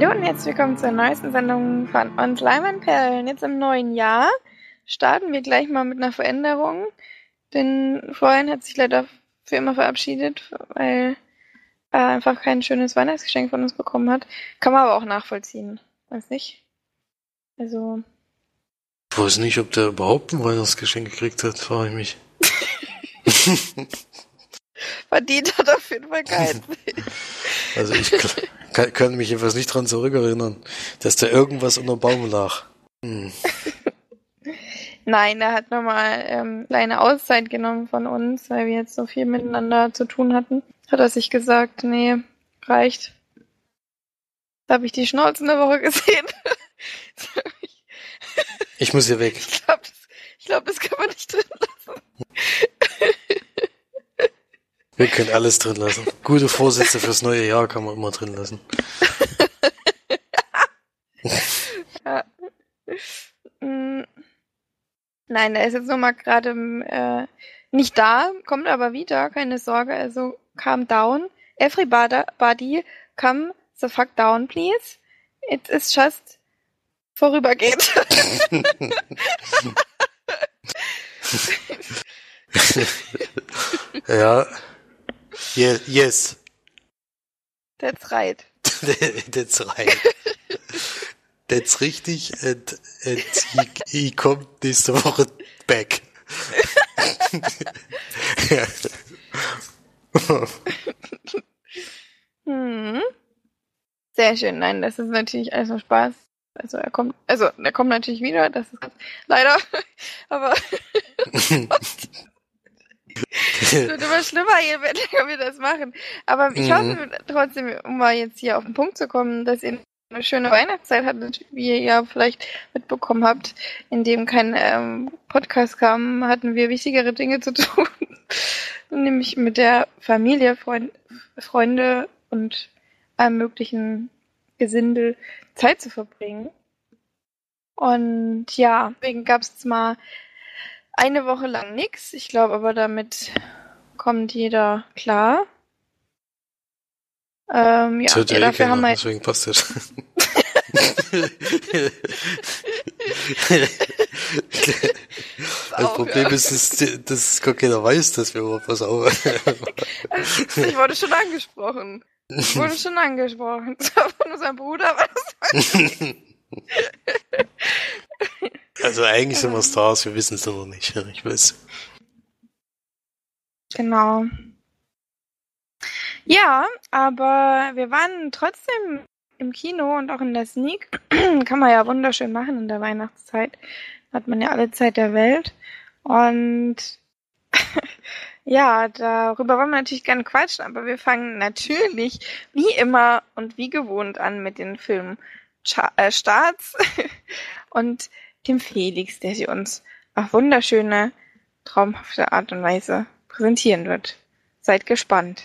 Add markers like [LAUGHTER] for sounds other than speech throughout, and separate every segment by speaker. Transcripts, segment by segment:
Speaker 1: Hallo und herzlich willkommen zur neuesten Sendung von uns Leimanperlen. Jetzt im neuen Jahr starten wir gleich mal mit einer Veränderung, denn Florian hat sich leider für immer verabschiedet, weil er einfach kein schönes Weihnachtsgeschenk von uns bekommen hat. Kann man aber auch nachvollziehen. Weiß nicht. Also.
Speaker 2: Ich weiß nicht, ob der überhaupt ein Weihnachtsgeschenk gekriegt hat, frage ich mich. [LAUGHS]
Speaker 1: Verdient hat auf jeden Fall keinen. [LAUGHS]
Speaker 2: also ich kann, kann, mich jedenfalls nicht dran zurückerinnern, dass da irgendwas unter dem Baum lag. Hm. [LAUGHS]
Speaker 1: Nein, er hat nochmal ähm, kleine Auszeit genommen von uns, weil wir jetzt so viel miteinander zu tun hatten. Hat er sich gesagt, nee, reicht. Da habe ich die Schnauze eine Woche [LAUGHS] gesehen.
Speaker 2: ich muss hier weg.
Speaker 1: Ich glaube, das, glaub, das kann man nicht drin lassen.
Speaker 2: Wir können alles drin lassen. Gute Vorsätze fürs neue Jahr kann man immer drin lassen. [LAUGHS]
Speaker 1: ja. Nein, er ist jetzt nochmal gerade äh, nicht da, kommt aber wieder, keine Sorge. Also calm down. Everybody come the fuck down, please. It is just vorübergehend. [LAUGHS]
Speaker 2: ja. Yeah, yes.
Speaker 1: That's right. [LAUGHS]
Speaker 2: That's right. That's richtig. And, and he, he kommt nächste Woche back. [LAUGHS]
Speaker 1: hm. Sehr schön. Nein, das ist natürlich alles nur Spaß. Also er kommt, also er kommt natürlich wieder, das ist ganz, leider, [LAUGHS] aber Es wird immer schlimmer, je länger wir [LAUGHS] das machen. Aber ich mhm. hoffe trotzdem, um mal jetzt hier auf den Punkt zu kommen, dass ihr eine schöne Weihnachtszeit hattet, wie ihr ja vielleicht mitbekommen habt, in dem kein ähm, Podcast kam, hatten wir wichtigere Dinge zu [LAUGHS] tun. Nämlich mit der Familie, Freund, Freunde und allem möglichen Gesindel Zeit zu verbringen. Und ja, deswegen gab es mal eine Woche lang nix. Ich glaube aber, damit kommt jeder klar. Ähm, ja, ja dafür haben wir...
Speaker 2: Deswegen passt das. [LAUGHS] das Problem ist, dass, dass gar keiner weiß, dass wir überhaupt was auf. [LAUGHS]
Speaker 1: ich wurde schon angesprochen. Ich wurde schon angesprochen. [LAUGHS] Das war von unserem Bruder, aber das
Speaker 2: Also eigentlich sind wir Stars, wir wissen es noch nicht. Ich weiß.
Speaker 1: Genau. Ja, aber wir waren trotzdem im Kino und auch in der Sneak. [CLEARS THROAT] Kann man ja wunderschön machen in der Weihnachtszeit. Hat man ja alle Zeit der Welt. Und [LAUGHS] ja, darüber wollen wir natürlich gerne quatschen, aber wir fangen natürlich wie immer und wie gewohnt an mit den Filmen äh, [LAUGHS] und dem Felix, der sie uns auf wunderschöne, traumhafte Art und Weise präsentieren wird. Seid gespannt.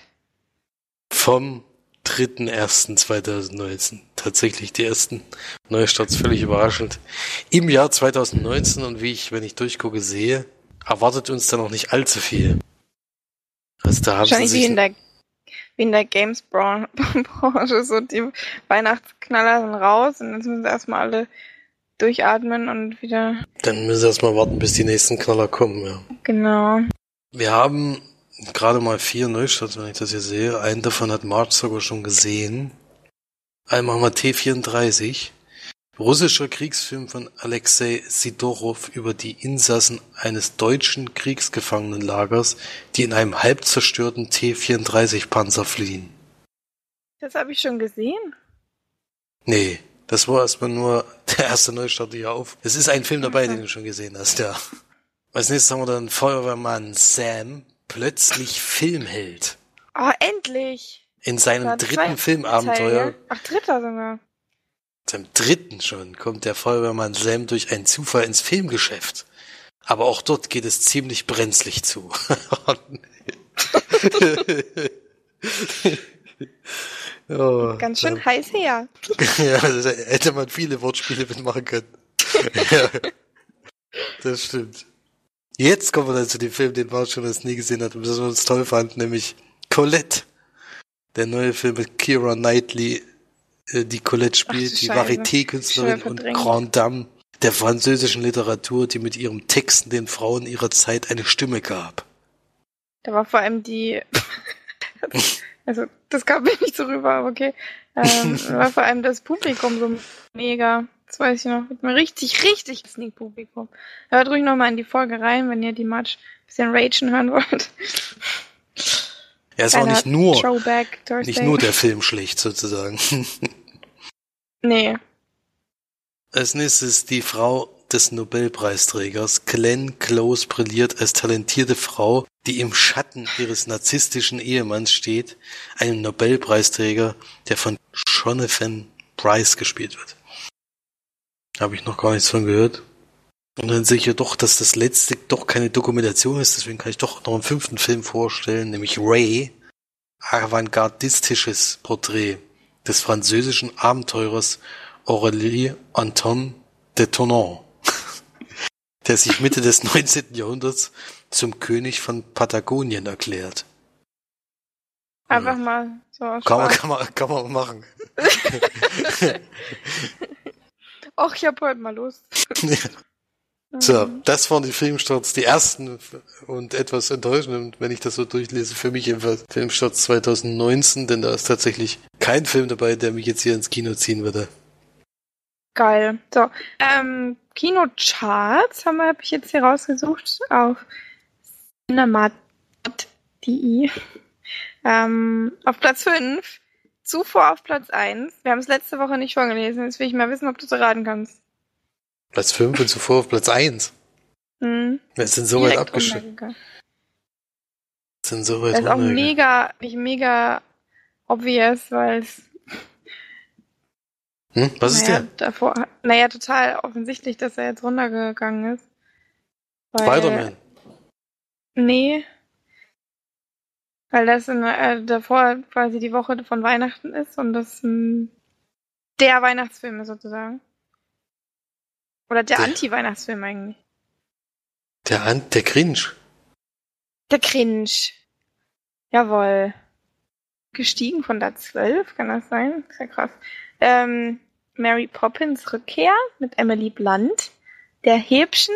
Speaker 2: Vom 3.1.2019. Tatsächlich die ersten Neustarts, völlig überraschend. Im Jahr 2019 und wie ich, wenn ich durchgucke, sehe, erwartet uns da noch nicht allzu viel.
Speaker 1: Also da haben Wahrscheinlich sie sich wie in der, wie in der Games-Branche, so die Weihnachtsknaller sind raus und jetzt müssen sie erstmal alle durchatmen und wieder.
Speaker 2: Dann müssen wir erstmal warten, bis die nächsten Knaller kommen, ja.
Speaker 1: Genau.
Speaker 2: Wir haben gerade mal vier Neustarts, wenn ich das hier sehe. Einen davon hat March sogar schon gesehen. Einmal haben wir T34. Russischer Kriegsfilm von Alexei Sidorov über die Insassen eines deutschen Kriegsgefangenenlagers, die in einem halb zerstörten T-34-Panzer fliehen.
Speaker 1: Das habe ich schon gesehen.
Speaker 2: Nee, das war erstmal nur der erste Neustart hier auf. Es ist ein Film dabei, den du schon gesehen hast, ja. Als nächstes haben wir dann Feuerwehrmann Sam, plötzlich Filmheld.
Speaker 1: Oh, endlich!
Speaker 2: In seinem dritten Filmabenteuer.
Speaker 1: Teil, Ach, dritter sogar.
Speaker 2: Seinem dritten schon kommt der Feuerwehrmann Sam durch einen Zufall ins Filmgeschäft. Aber auch dort geht es ziemlich brenzlig zu. [LAUGHS]
Speaker 1: Oh, [LAUGHS] Ganz schön ja. heiß her. [LAUGHS]
Speaker 2: ja, da hätte man viele Wortspiele mitmachen können. ja, das stimmt. Jetzt kommen wir dann zu dem Film, den das nie gesehen hat und das wir uns toll fanden, nämlich Colette. Der neue Film mit Kira Knightley äh, die Colette spielt,
Speaker 1: Ach,
Speaker 2: die. Varieté-Künstlerin und. Grand Dame der französischen Literatur, die mit ihrem Texten den Frauen ihrer Zeit eine Stimme gab.
Speaker 1: Da war vor allem die, [LAUGHS] also das kam mir nicht so rüber, aber okay. Ähm, da war vor allem das Publikum so mega. Das weiß ich noch. Mit einem richtig, richtig Sneak-Publikum. Hört ruhig nochmal in die Folge rein, wenn ihr die Match ein bisschen ragen hören wollt.
Speaker 2: Ja, es war
Speaker 1: Kleiner
Speaker 2: nicht nur,
Speaker 1: Throwback
Speaker 2: nicht nur der Film schlecht sozusagen. [LAUGHS]
Speaker 1: Nee.
Speaker 2: Als nächstes die Frau des Nobelpreisträgers. Glenn Close brilliert als talentierte Frau, die im Schatten ihres narzisstischen Ehemanns steht, einem Nobelpreisträger, der von Jonathan Price gespielt wird. Habe ich noch gar nichts von gehört. Und dann sehe ich ja doch, dass das letzte doch keine Dokumentation ist, deswegen kann ich doch noch einen fünften Film vorstellen, nämlich Ray, avantgardistisches Porträt des französischen Abenteurers Aurélie Anton de Tournon, [LAUGHS] der sich Mitte des 19. Jahrhunderts zum König von Patagonien erklärt.
Speaker 1: Einfach mal so
Speaker 2: Kann man, kann man, kann man machen. [LAUGHS] [LAUGHS]
Speaker 1: Och, ich hab heute mal Lust. [LAUGHS]
Speaker 2: So,
Speaker 1: Mhm.
Speaker 2: das waren die Filmstarts, die ersten und etwas enttäuschend, wenn ich das so durchlese, für mich jedenfalls Filmstarts 2019, denn da ist tatsächlich kein Film dabei, der mich jetzt hier ins Kino ziehen würde.
Speaker 1: Geil. So, ähm, Kinocharts haben wir, habe ich jetzt hier rausgesucht auf cinemat.de. Ähm, auf Platz 5, zuvor auf Platz 1. Wir haben es letzte Woche nicht vorgelesen, jetzt will ich mal wissen, ob du es raten kannst.
Speaker 2: Platz 5 und zuvor auf Platz 1.
Speaker 1: Hm,
Speaker 2: Wir sind so weit abgeschnitten.
Speaker 1: runtergegangen.
Speaker 2: Sind so weit
Speaker 1: Das ist auch mega, nicht mega obvious, weil es
Speaker 2: Hm? Was ist
Speaker 1: naja,
Speaker 2: der?
Speaker 1: davor, naja, total offensichtlich, dass er jetzt runtergegangen ist.
Speaker 2: Spider-Man.
Speaker 1: Nee. Weil das in, äh, davor quasi die Woche von Weihnachten ist und das ähm, der Weihnachtsfilm ist sozusagen. Oder der,
Speaker 2: Der-
Speaker 1: Anti-Weihnachtsfilm eigentlich.
Speaker 2: Der, An der Cringe.
Speaker 1: Der Cringe. Jawohl. Gestiegen von der 12, kann das sein? Ist ja krass. Ähm, Mary Poppins Rückkehr mit Emily Blunt. Der Häbchen.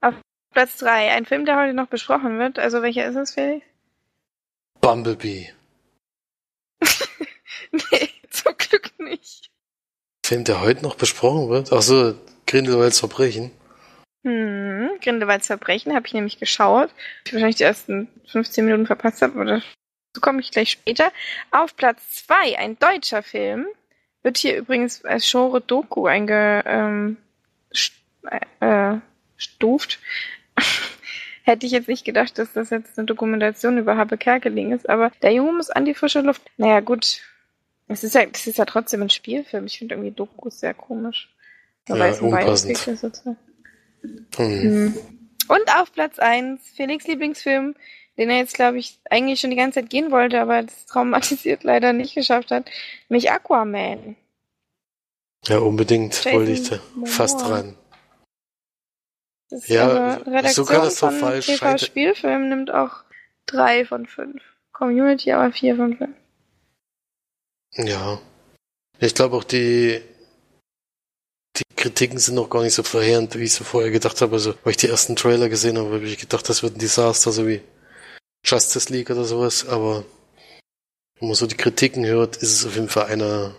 Speaker 1: Auf Platz 3. Ein Film, der heute noch besprochen wird. Also welcher ist es, Felix?
Speaker 2: Bumblebee. [LAUGHS]
Speaker 1: nee, zum Glück nicht.
Speaker 2: Film, der heute noch besprochen wird. Ach so, Grindelwalds Verbrechen.
Speaker 1: Hm, Grindelwalds Verbrechen habe ich nämlich geschaut. Ich wahrscheinlich die ersten 15 Minuten verpasst habe, oder so komme ich gleich später. Auf Platz 2, ein deutscher Film. Wird hier übrigens als Genre Doku einge, ähm, äh, stuft. [LAUGHS] Hätte ich jetzt nicht gedacht, dass das jetzt eine Dokumentation über Habe Kerkeling ist, aber der Junge muss an die frische Luft. Naja, gut. Es ist ja, das ist ja trotzdem ein Spielfilm. Ich finde irgendwie Dokus sehr komisch.
Speaker 2: Ja,
Speaker 1: es ein
Speaker 2: unpassend.
Speaker 1: Sozusagen.
Speaker 2: Hm.
Speaker 1: Mhm. Und auf Platz 1, Felix Lieblingsfilm, den er jetzt, glaube ich, eigentlich schon die ganze Zeit gehen wollte, aber das traumatisiert [LAUGHS] leider nicht geschafft hat, nämlich Aquaman.
Speaker 2: Ja, unbedingt
Speaker 1: Jason
Speaker 2: wollte ich da
Speaker 1: Momoa.
Speaker 2: fast dran.
Speaker 1: Das
Speaker 2: Ja,
Speaker 1: aber
Speaker 2: so
Speaker 1: Redaktion
Speaker 2: katastrophal
Speaker 1: von TV Spielfilm nimmt auch drei von fünf. Community aber vier von fünf.
Speaker 2: Ja. Ich glaube auch die, die Kritiken sind noch gar nicht so verheerend, wie ich so vorher gedacht habe. Also, weil ich die ersten Trailer gesehen habe, habe ich gedacht, das wird ein Desaster, so wie Justice League oder sowas. Aber wenn man so die Kritiken hört, ist es auf jeden Fall einer,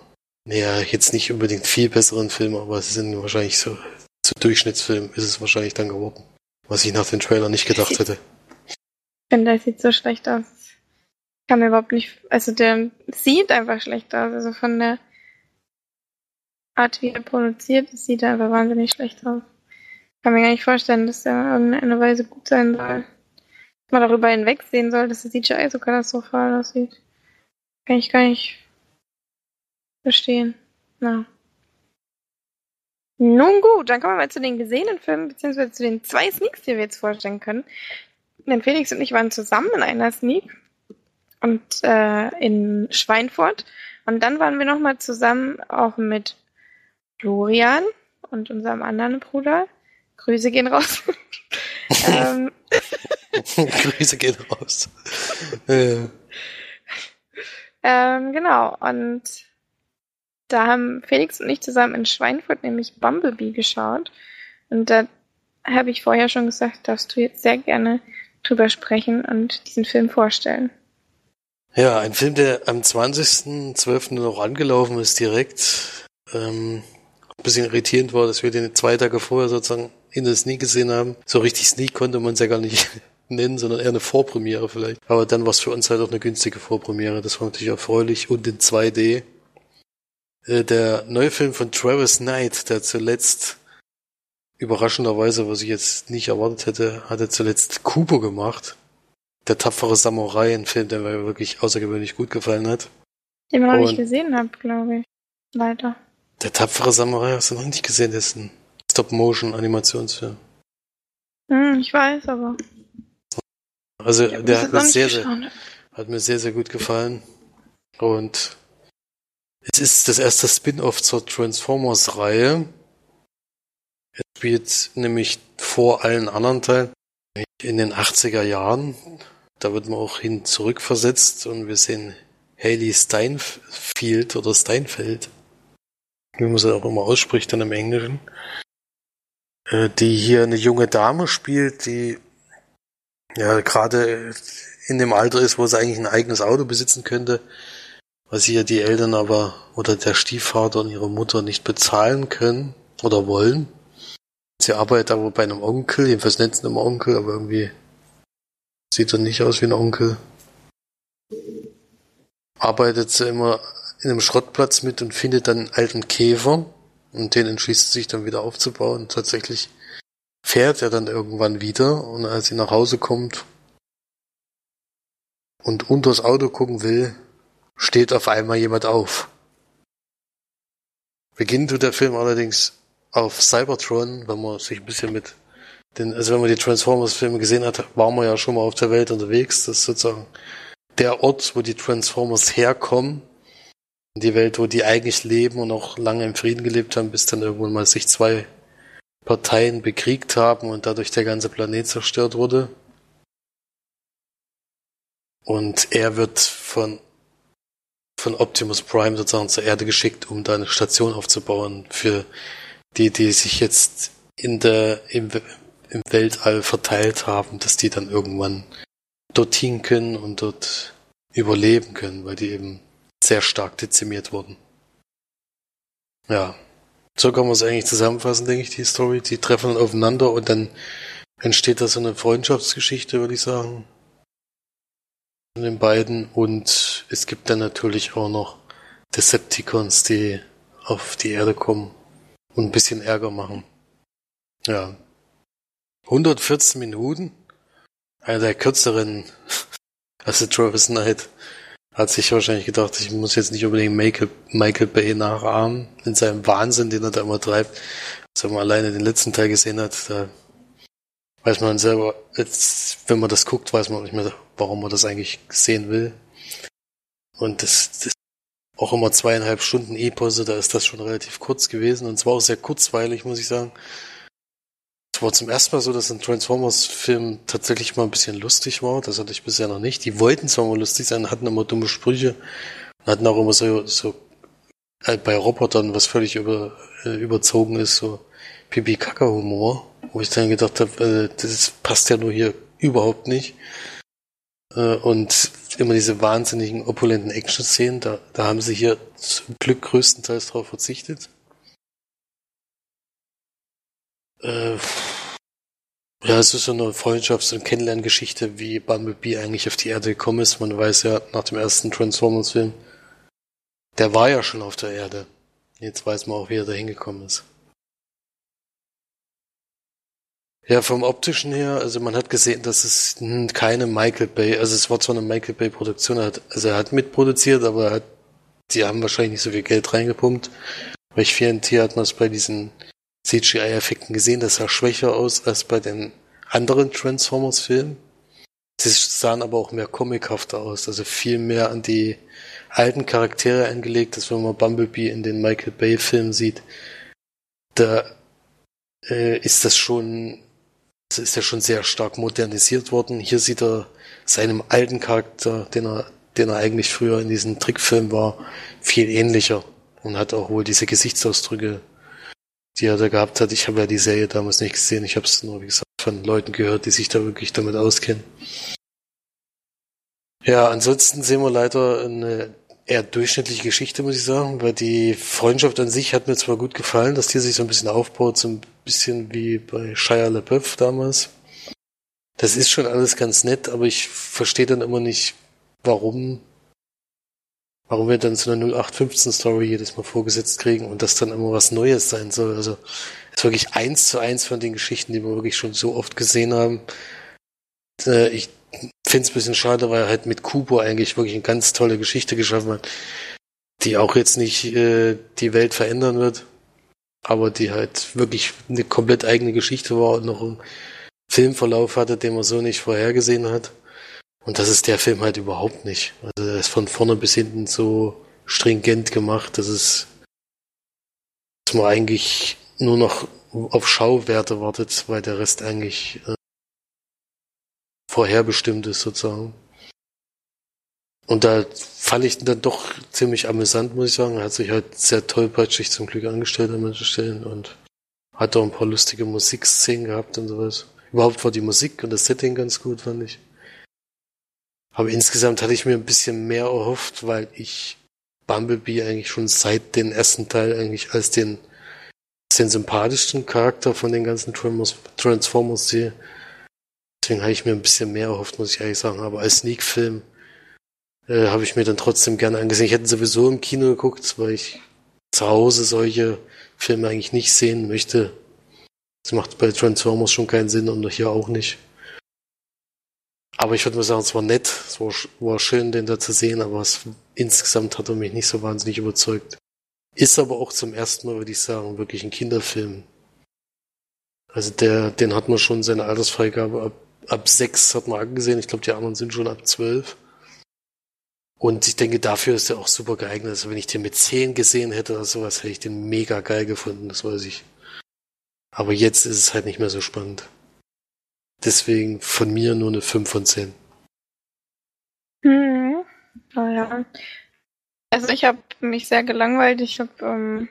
Speaker 2: naja, jetzt nicht unbedingt viel besseren Film, aber es sind wahrscheinlich so, zu Durchschnittsfilm ist es wahrscheinlich dann geworden. Was ich nach den Trailer nicht gedacht hätte.
Speaker 1: Ich finde, das sieht so schlecht aus. Ich kann mir überhaupt nicht, also der sieht einfach schlecht aus. Also von der Art, wie er produziert, sieht einfach wahnsinnig schlecht aus. Ich kann mir gar nicht vorstellen, dass der in irgendeiner Weise gut sein soll. Dass man darüber hinwegsehen soll, dass das CGI so katastrophal aussieht. Kann ich gar nicht verstehen. Na. Nun gut, dann kommen wir mal zu den gesehenen Filmen, beziehungsweise zu den zwei Sneaks, die wir jetzt vorstellen können. Denn Felix und ich waren zusammen in einer Sneak und äh, in Schweinfurt. Und dann waren wir nochmal zusammen auch mit Florian und unserem anderen Bruder. Grüße gehen raus. [LAUGHS] ähm, [LAUGHS]
Speaker 2: Grüße gehen raus. [LAUGHS] Äh,
Speaker 1: ähm, genau. Und da haben Felix und ich zusammen in Schweinfurt nämlich Bumblebee geschaut. Und da habe ich vorher schon gesagt, darfst du jetzt sehr gerne drüber sprechen und diesen Film vorstellen.
Speaker 2: Ja, ein Film, der am 20.12. noch angelaufen ist direkt. Ähm, ein bisschen irritierend war, dass wir den zwei Tage vorher sozusagen in der Sneak gesehen haben. So richtig Sneak konnte man es ja gar nicht [LAUGHS] nennen, sondern eher eine Vorpremiere vielleicht. Aber dann war es für uns halt auch eine günstige Vorpremiere. Das war natürlich erfreulich und in 2D. Äh, der neue Film von Travis Knight, der zuletzt überraschenderweise, was ich jetzt nicht erwartet hätte, hat er zuletzt Kubo gemacht. Der tapfere Samurai, ein Film, der mir wirklich außergewöhnlich gut gefallen hat.
Speaker 1: Den man noch nicht gesehen hat, glaube ich. Leider.
Speaker 2: Der tapfere Samurai hast du noch nicht gesehen, das ist ein Stop-Motion-Animationsfilm.
Speaker 1: Hm, ich weiß, aber.
Speaker 2: Also der hat mir sehr, sehr, hat mir sehr, sehr gut gefallen. Und es ist das erste Spin-off zur Transformers-Reihe. Er spielt nämlich vor allen anderen Teilen in den 80er Jahren. Da wird man auch hin zurückversetzt und wir sehen Haley Steinfeld oder Steinfeld, wie man sie auch immer ausspricht dann im Englischen, äh, die hier eine junge Dame spielt, die ja gerade in dem Alter ist, wo sie eigentlich ein eigenes Auto besitzen könnte, was hier die Eltern aber oder der Stiefvater und ihre Mutter nicht bezahlen können oder wollen. Sie arbeitet aber bei einem Onkel, jedenfalls nennt sie immer Onkel, aber irgendwie sieht er nicht aus wie ein Onkel. Arbeitet sie immer in einem Schrottplatz mit und findet dann einen alten Käfer und den entschließt sie sich dann wieder aufzubauen. Tatsächlich fährt er dann irgendwann wieder und als sie nach Hause kommt und unter das Auto gucken will, steht auf einmal jemand auf. Beginnt tut der Film allerdings auf Cybertron, wenn man sich ein bisschen mit den, also wenn man die Transformers-Filme gesehen hat, war man ja schon mal auf der Welt unterwegs. Das ist sozusagen der Ort, wo die Transformers herkommen. Die Welt, wo die eigentlich leben und auch lange im Frieden gelebt haben, bis dann irgendwann mal sich zwei Parteien bekriegt haben und dadurch der ganze Planet zerstört wurde. Und er wird von von Optimus Prime sozusagen zur Erde geschickt, um da eine Station aufzubauen für die, die sich jetzt in der, im, im Weltall verteilt haben, dass die dann irgendwann dorthin können und dort überleben können, weil die eben sehr stark dezimiert wurden. Ja. So kann man es eigentlich zusammenfassen, denke ich, die Story. Die treffen dann aufeinander und dann entsteht da so eine Freundschaftsgeschichte, würde ich sagen von den beiden und es gibt dann natürlich auch noch Decepticons, die auf die Erde kommen und ein bisschen Ärger machen. Ja. 114 Minuten. Einer der kürzeren. [LAUGHS] Also Travis Knight hat sich wahrscheinlich gedacht, ich muss jetzt nicht unbedingt Michael, Bay nachahmen in seinem Wahnsinn, den er da immer treibt. Wenn man alleine den letzten Teil gesehen hat, da weiß man selber, jetzt, wenn man das guckt, weiß man nicht mehr, warum man das eigentlich sehen will. Und das, das auch immer zweieinhalb Stunden E-Pause, da ist das schon relativ kurz gewesen und zwar auch sehr kurzweilig, muss ich sagen. Es war zum ersten Mal so, dass ein Transformers-Film tatsächlich mal ein bisschen lustig war. Das hatte ich bisher noch nicht. Die wollten zwar mal lustig sein, hatten immer dumme Sprüche, hatten auch immer so, so äh, bei Robotern, was völlig über, äh, überzogen ist, so Pipi-Kaka-Humor, wo ich dann gedacht habe, äh, das passt ja nur hier überhaupt nicht. Äh, und immer diese wahnsinnigen opulenten Action-Szenen, da, da haben sie hier zum Glück größtenteils drauf verzichtet. Äh, ja, es ist so eine Freundschafts- und Kennenlerngeschichte, wie Bumblebee eigentlich auf die Erde gekommen ist. Man weiß ja nach dem ersten Transformers-Film, der war ja schon auf der Erde. Jetzt weiß man auch, wie er da hingekommen ist. Ja, vom optischen her, also man hat gesehen, dass es keine Michael Bay, also es war zwar eine Michael Bay Produktion, also er hat mitproduziert, aber er hat, die haben wahrscheinlich nicht so viel Geld reingepumpt. Bei 4NT hat man es bei diesen CGI-Effekten gesehen, das sah schwächer aus als bei den anderen Transformers-Filmen. Sie sahen aber auch mehr comichafter aus, also viel mehr an die alten Charaktere angelegt, als wenn man Bumblebee in den Michael Bay-Filmen sieht. Da äh, ist das schon ist ja schon sehr stark modernisiert worden. Hier sieht er seinem alten Charakter, den er, den er eigentlich früher in diesem Trickfilm war, viel ähnlicher. Und hat auch wohl diese Gesichtsausdrücke, die er da gehabt hat. Ich habe ja die Serie damals nicht gesehen. Ich habe es nur, wie gesagt, von Leuten gehört, die sich da wirklich damit auskennen. Ja, ansonsten sehen wir leider eine eher durchschnittliche Geschichte, muss ich sagen, weil die Freundschaft an sich hat mir zwar gut gefallen, dass die sich so ein bisschen aufbaut, so ein bisschen wie bei Shia LaBeouf damals. Das ist schon alles ganz nett, aber ich verstehe dann immer nicht, warum, warum wir dann so eine 0815 Story jedes Mal vorgesetzt kriegen und das dann immer was Neues sein soll. Also, ist wirklich eins zu eins von den Geschichten, die wir wirklich schon so oft gesehen haben. Äh, ich finde es ein bisschen schade, weil er halt mit Kubo eigentlich wirklich eine ganz tolle Geschichte geschaffen hat, die auch jetzt nicht äh, die Welt verändern wird, aber die halt wirklich eine komplett eigene Geschichte war und noch einen Filmverlauf hatte, den man so nicht vorhergesehen hat. Und das ist der Film halt überhaupt nicht. Also er ist von vorne bis hinten so stringent gemacht, dass es dass man eigentlich nur noch auf Schauwerte wartet, weil der Rest eigentlich äh, vorherbestimmt ist sozusagen. Und da fand ich dann doch ziemlich amüsant, muss ich sagen. Er hat sich halt sehr tollpatschig zum Glück angestellt an manchen Stellen und hat auch ein paar lustige Musikszenen gehabt und sowas. Überhaupt war die Musik und das Setting ganz gut, fand ich. Aber insgesamt hatte ich mir ein bisschen mehr erhofft, weil ich Bumblebee eigentlich schon seit dem ersten Teil eigentlich als den, den sympathischsten Charakter von den ganzen Transformers sehe. Deswegen habe ich mir ein bisschen mehr erhofft, muss ich ehrlich sagen. Aber als Sneak-Film äh, habe ich mir dann trotzdem gerne angesehen. Ich hätte sowieso im Kino geguckt, weil ich zu Hause solche Filme eigentlich nicht sehen möchte. Das macht bei Transformers schon keinen Sinn und hier auch nicht. Aber ich würde mal sagen, es war nett, es war, war schön, den da zu sehen, aber es, insgesamt hat er mich nicht so wahnsinnig überzeugt. Ist aber auch zum ersten Mal, würde ich sagen, wirklich ein Kinderfilm. Also der, den hat man schon seine Altersfreigabe ab ab sechs hat man angesehen. Ich glaube, die anderen sind schon ab zwölf. Und ich denke, dafür ist er auch super geeignet. Also wenn ich den mit zehn gesehen hätte oder sowas, hätte ich den mega geil gefunden, das weiß ich. Aber jetzt ist es halt nicht mehr so spannend. Deswegen von mir nur eine 5 von 10.
Speaker 1: Hm. Naja. Also ich habe mich sehr gelangweilt. Ich habe ähm,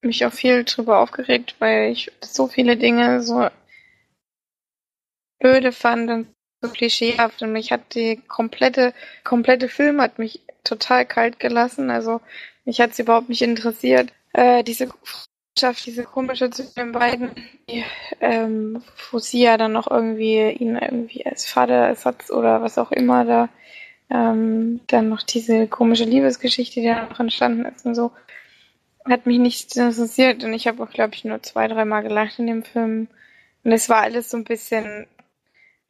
Speaker 1: mich auch viel drüber aufgeregt, weil ich so viele Dinge so öde fand und so klischeehaft und mich hat die komplette, komplette Film hat mich total kalt gelassen. Also mich hat es überhaupt nicht interessiert. Äh, diese Freundschaft, diese komische zwischen den beiden, die, ähm, wo sie ja dann noch irgendwie ihn irgendwie als Vaterersatz oder was auch immer da ähm, dann noch diese komische Liebesgeschichte, die da noch entstanden ist und so, hat mich nicht interessiert und ich habe auch, glaube ich, nur zwei, dreimal gelacht in dem Film. Und es war alles so ein bisschen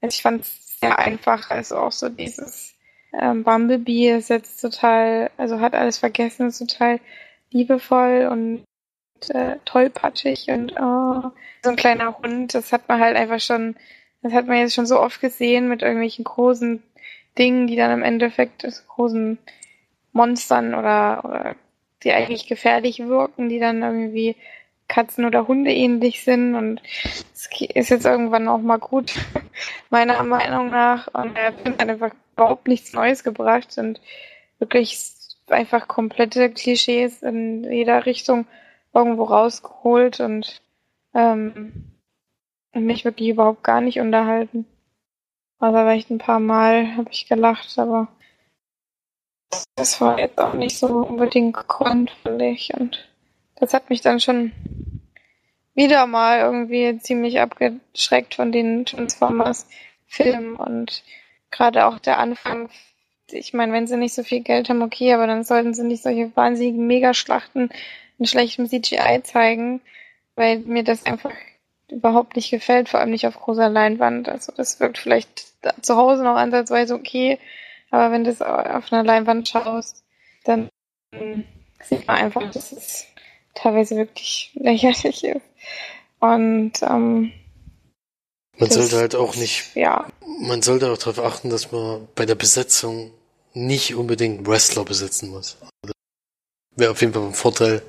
Speaker 1: ich fand es sehr einfach, also auch so dieses ähm, Bumblebee ist jetzt total, also hat alles vergessen, ist total liebevoll und äh, tollpatschig und oh, so ein kleiner Hund, das hat man halt einfach schon, das hat man jetzt schon so oft gesehen mit irgendwelchen großen Dingen, die dann im Endeffekt großen Monstern oder, oder die eigentlich gefährlich wirken, die dann irgendwie Katzen oder Hunde ähnlich sind und es ist jetzt irgendwann auch mal gut, [LAUGHS] meiner Meinung nach. Und Film hat einfach überhaupt nichts Neues gebracht und wirklich einfach komplette Klischees in jeder Richtung irgendwo rausgeholt und ähm, mich wirklich überhaupt gar nicht unterhalten. Also vielleicht ein paar Mal habe ich gelacht, aber das war jetzt auch nicht so unbedingt ich. Und das hat mich dann schon wieder mal irgendwie ziemlich abgeschreckt von den Transformers-Filmen und gerade auch der Anfang. Ich meine, wenn sie nicht so viel Geld haben, okay, aber dann sollten sie nicht solche wahnsinnigen Megaschlachten in schlechtem CGI zeigen, weil mir das einfach überhaupt nicht gefällt, vor allem nicht auf großer Leinwand. Also das wirkt vielleicht zu Hause noch ansatzweise okay, aber wenn du es auf einer Leinwand schaust, dann sieht man einfach, dass es teilweise wirklich lächerlich ist. Und ähm,
Speaker 2: man sollte halt auch nicht,
Speaker 1: ja.
Speaker 2: man sollte auch darauf achten, dass man bei der Besetzung nicht unbedingt Wrestler besetzen muss. Also, Wäre auf jeden Fall ein Vorteil.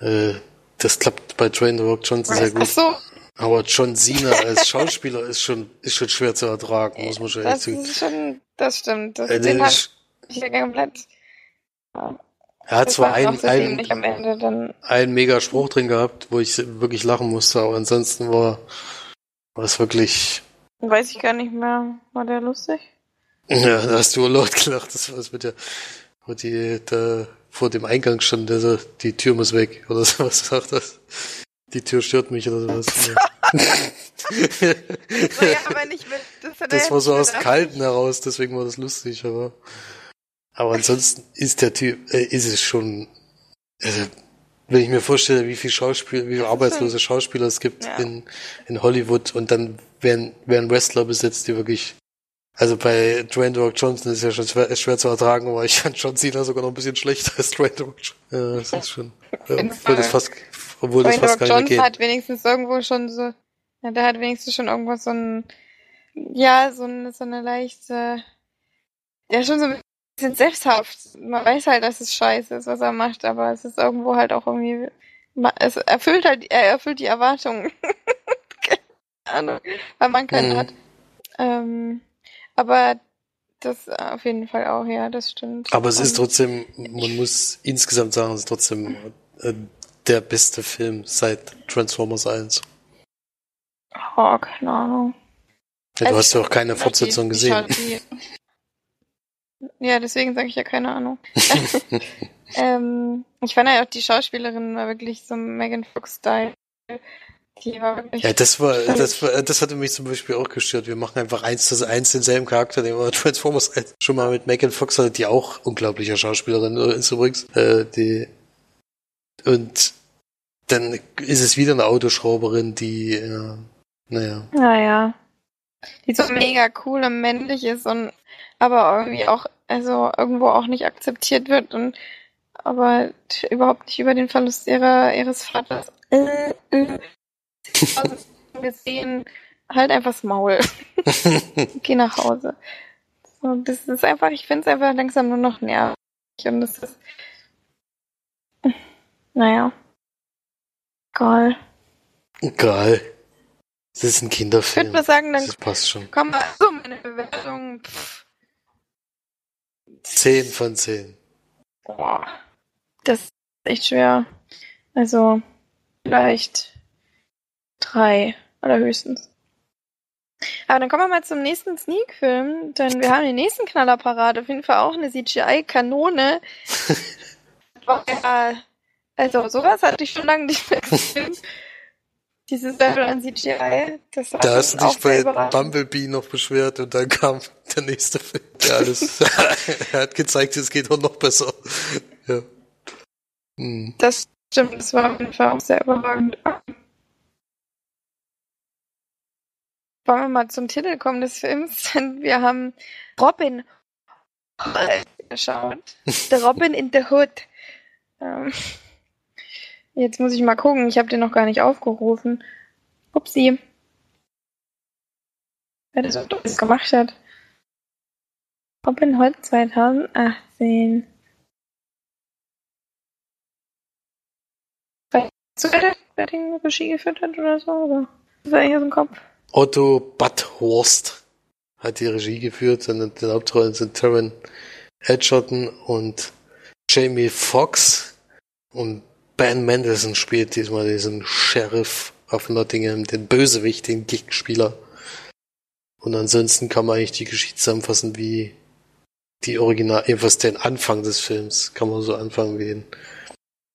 Speaker 2: Äh, das klappt bei Train the Rock Johnson sehr gut. Ach so. Aber John Cena [LAUGHS] als Schauspieler ist schon, ist schon schwer zu ertragen, muss man schon
Speaker 1: das
Speaker 2: ehrlich
Speaker 1: sagen. Das, schon, das stimmt. Das, äh, den hat ich ja komplett.
Speaker 2: Ja, Er hat zwar einen, einen, einen mega Spruch drin gehabt, wo ich wirklich lachen musste, aber ansonsten war, war es wirklich.
Speaker 1: Weiß ich gar nicht mehr. War der lustig?
Speaker 2: Ja, da hast du laut gelacht. Das war es mit der, wo die da vor dem Eingang stand, also die Tür muss weg oder [LAUGHS] so was sagt das. Die Tür stört mich oder sowas. [LAUGHS]
Speaker 1: ja, aber nicht mit,
Speaker 2: das, das war so aus Kalten heraus, deswegen war das lustig, aber. Aber ansonsten ist der Typ, äh, ist es schon, also, wenn ich mir vorstelle, wie viel Schauspiel, wie viele arbeitslose Schauspieler es gibt ja. in, in Hollywood und dann werden, werden Wrestler besetzt, die wirklich, also bei Dwayne Rock Johnson ist ja schon schwer, schwer, zu ertragen, aber ich fand John Cena sogar noch ein bisschen schlechter als Dwayne Rock Johnson. Ja, das ist schon, ja, obwohl das fast, obwohl Dwayne das fast Rock gar nicht Johnson
Speaker 1: hat wenigstens irgendwo schon so, ja, der hat wenigstens schon irgendwo so ein, ja, so eine, so eine leichte, ja, schon so ein bisschen selbsthaft. Man weiß halt, dass es scheiße ist, was er macht, aber es ist irgendwo halt auch irgendwie, es erfüllt halt, er erfüllt die Erwartungen. [LAUGHS] Keine Ahnung, weil man keinen mhm. hat. Ähm, aber das auf jeden Fall auch, ja, das stimmt.
Speaker 2: Aber es ist trotzdem, man muss insgesamt sagen, es ist trotzdem äh, der beste Film seit Transformers 1.
Speaker 1: Oh, keine Ahnung.
Speaker 2: Ja, du also hast ja auch keine Fortsetzung gesehen.
Speaker 1: Ja, deswegen sage ich ja keine Ahnung. [LAUGHS] [LAUGHS] ähm, ich fand ja auch die Schauspielerin war wirklich so Megan Fox-Style.
Speaker 2: Die war wirklich. Ja, das war, das war, das hatte mich zum Beispiel auch gestört. Wir machen einfach eins zu eins denselben Charakter, den wir [LAUGHS] Transformers schon mal mit Megan Fox hatte, die auch unglaublicher Schauspielerin ist übrigens. Äh, die, und dann ist es wieder eine Autoschrauberin, die, äh, naja.
Speaker 1: Naja. Die so mega cool und männlich ist und aber irgendwie auch, also irgendwo auch nicht akzeptiert wird und aber überhaupt nicht über den Verlust ihrer, ihres Vaters äh, äh, gesehen, halt einfach das Maul. [LAUGHS] Geh nach Hause. So, das ist einfach, ich finde es einfach langsam nur noch nervig und das ist, naja, egal.
Speaker 2: Egal. Das ist ein Kinderfilm.
Speaker 1: Ich würde mal sagen, dann
Speaker 2: das passt schon.
Speaker 1: komm mal so meine Bewertung. Pff.
Speaker 2: 10 von 10.
Speaker 1: Boah. Das ist echt schwer. Also, vielleicht drei allerhöchstens. Aber dann kommen wir mal zum nächsten Sneak-Film, denn wir haben den nächsten Knallerparade. Auf jeden Fall auch eine CGI-Kanone. [LAUGHS] also, sowas hatte ich schon lange nicht mehr gesehen. Dieses Level an CGI, das
Speaker 2: Da hast du dich bei Bumblebee noch beschwert und dann kam [LAUGHS] der nächste Film. Der alles, [LAUGHS] [LAUGHS] er hat gezeigt, es geht auch noch besser. Ja.
Speaker 1: Hm. Das stimmt, das war auf jeden Fall auch sehr überragend. Wollen wir mal zum Titel kommen des Films? Wir haben Robin geschaut. The Robin in the Hood. Ähm, Jetzt muss ich mal gucken. Ich habe den noch gar nicht aufgerufen. Upsi. Wer das, das gemacht hat. Robin Hood 2018. Weißt du, wer den Regie geführt hat oder so? Oder? Das war hier so im Kopf.
Speaker 2: Otto Butthorst hat die Regie geführt. Und den Hauptrollen sind Taron Edgerton und Jamie Foxx. Und Ben Mendelssohn spielt diesmal diesen Sheriff auf Nottingham, den Bösewicht, den Gegenspieler. Und ansonsten kann man eigentlich die Geschichte zusammenfassen wie die Original, jedenfalls den Anfang des Films. Kann man so anfangen wie den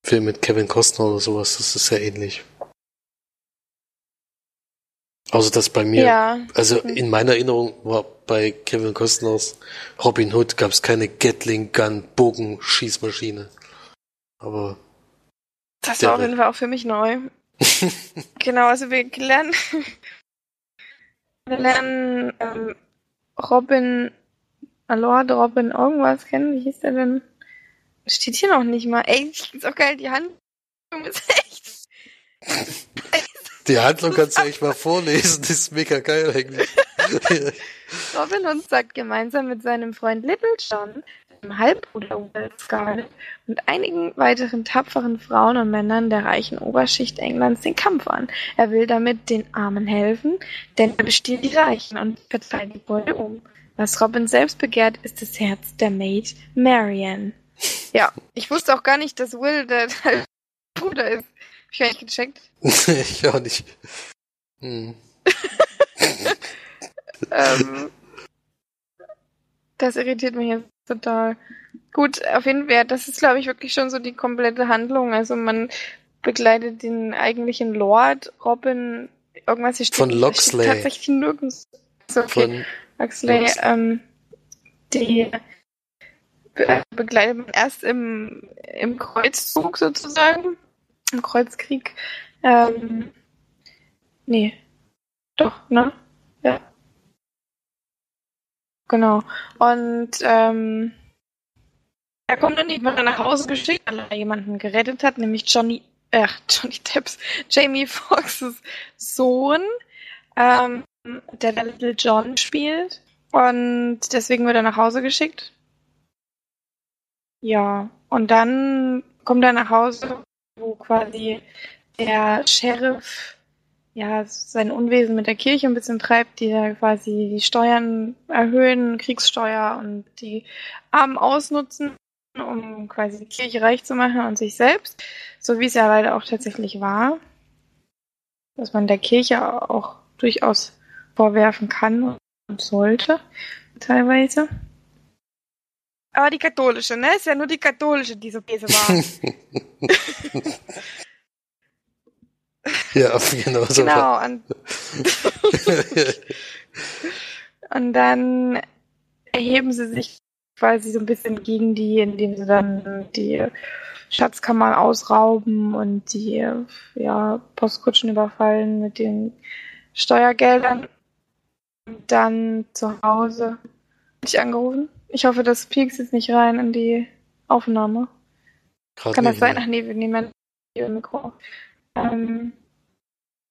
Speaker 2: Film mit Kevin Costner oder sowas. Das ist sehr ähnlich. Außer dass bei mir, ja. also in meiner Erinnerung war bei Kevin Costners Robin Hood gab es keine Gatling Gun Bogen Schießmaschine. Aber
Speaker 1: das war auf jeden Fall auch für mich neu. [LAUGHS] genau, also wir lernen, wir lernen ähm, Robin, Lord Robin irgendwas kennen. Wie hieß der denn? Steht hier noch nicht mal. Ey, ist auch geil, die Handlung ist echt.
Speaker 2: Die Handlung kannst du echt mal vorlesen, das ist mega geil eigentlich. [LAUGHS]
Speaker 1: Robin Hood sagt gemeinsam mit seinem Freund Little John dem Halbbruder Scarlett und einigen weiteren tapferen Frauen und Männern der reichen Oberschicht Englands den Kampf an. Er will damit den Armen helfen, denn er bestiehlt die Reichen und verteilt die Beute um. Was Robin selbst begehrt, ist das Herz der Maid Marianne. Ja, ich wusste auch gar nicht, dass Will der, der [LAUGHS] Bruder ist. Hab ich gar nicht gecheckt. [LAUGHS]
Speaker 2: ich auch nicht. Hm. [LAUGHS]
Speaker 1: ähm, das irritiert mich jetzt total. Gut, auf jeden Fall, das ist, glaube ich, wirklich schon so die komplette Handlung. Also man begleitet den eigentlichen Lord, Robin, irgendwas hier
Speaker 2: steht. Von Loxley.
Speaker 1: Steht tatsächlich nirgends. So, okay. Von Loxley, ähm, die begleitet man erst im, im Kreuzzug sozusagen, im Kreuzkrieg. Ähm, nee, doch, ne? Genau. Und ähm, er kommt dann irgendwann nach Hause geschickt, weil er jemanden gerettet hat, nämlich Johnny, äh, Johnny Depps, Jamie Foxxes Sohn, ähm, der da Little John spielt. Und deswegen wird er nach Hause geschickt. Ja, und dann kommt er nach Hause, wo quasi der Sheriff ja sein Unwesen mit der Kirche ein bisschen treibt, die da quasi die Steuern erhöhen, Kriegssteuer und die Armen ausnutzen, um quasi die Kirche reich zu machen und sich selbst, so wie es ja leider auch tatsächlich war, dass man der Kirche auch durchaus vorwerfen kann und sollte, teilweise. Aber die katholische, ne? Ist ja nur die katholische, die so böse war. [LAUGHS] [LAUGHS]
Speaker 2: ja, [LAUGHS] genau so.
Speaker 1: Genau. [LAUGHS] Und, und dann erheben sie sich quasi so ein bisschen gegen die, indem sie dann die Schatzkammern ausrauben und die ja, Postkutschen überfallen mit den Steuergeldern. Und dann zu Hause ich angerufen. Ich hoffe, das piekst jetzt nicht rein in die Aufnahme. Grad Kann das sein? Ne? Ach nee, wir nehmen ein Mikro. Ähm,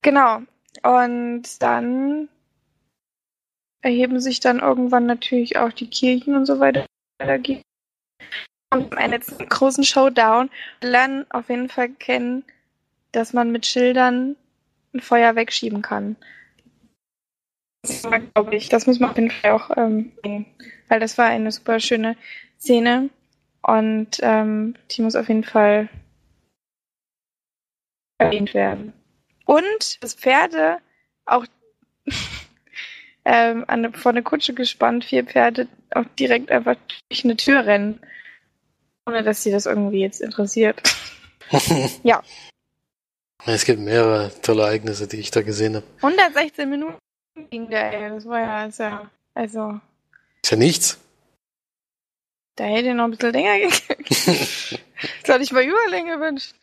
Speaker 1: genau. Und dann erheben sich dann irgendwann natürlich auch die Kirchen und so weiter. Und einen großen Showdown lernen auf jeden Fall kennen, dass man mit Schildern ein Feuer wegschieben kann. Das war, glaube ich, das muss man auf jeden Fall auch ähm, weil das war eine super schöne Szene und ähm, die muss auf jeden Fall erwähnt werden. Und dass Pferde auch [LAUGHS] ähm, an, vor eine Kutsche gespannt, vier Pferde auch direkt einfach durch eine Tür rennen, ohne dass sie das irgendwie jetzt interessiert. [LAUGHS] ja.
Speaker 2: Es gibt mehrere tolle Ereignisse, die ich da gesehen habe.
Speaker 1: 116 Minuten ging der, ey. Das war ja, ist ja also
Speaker 2: ist ja nichts.
Speaker 1: Da hätte ich noch ein bisschen länger [LAUGHS] gekriegt. Soll ich mal Überlänge wünschen?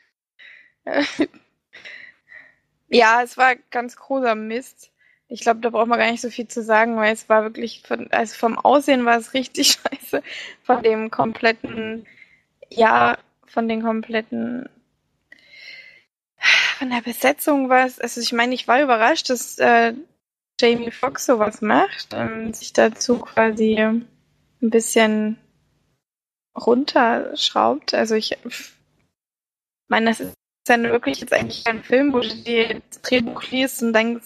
Speaker 1: Ja, es war ganz großer Mist. Ich glaube, da braucht man gar nicht so viel zu sagen, weil es war wirklich, von, also vom Aussehen war es richtig [LAUGHS] scheiße. Von dem kompletten, ja, von den kompletten, von der Besetzung war es, also ich meine, ich war überrascht, dass äh, Jamie Foxx sowas macht und sich dazu quasi ein bisschen runterschraubt. Also ich meine, das ist dann wirklich jetzt eigentlich ein Film, wo du dir das Drehbuch liest und denkst,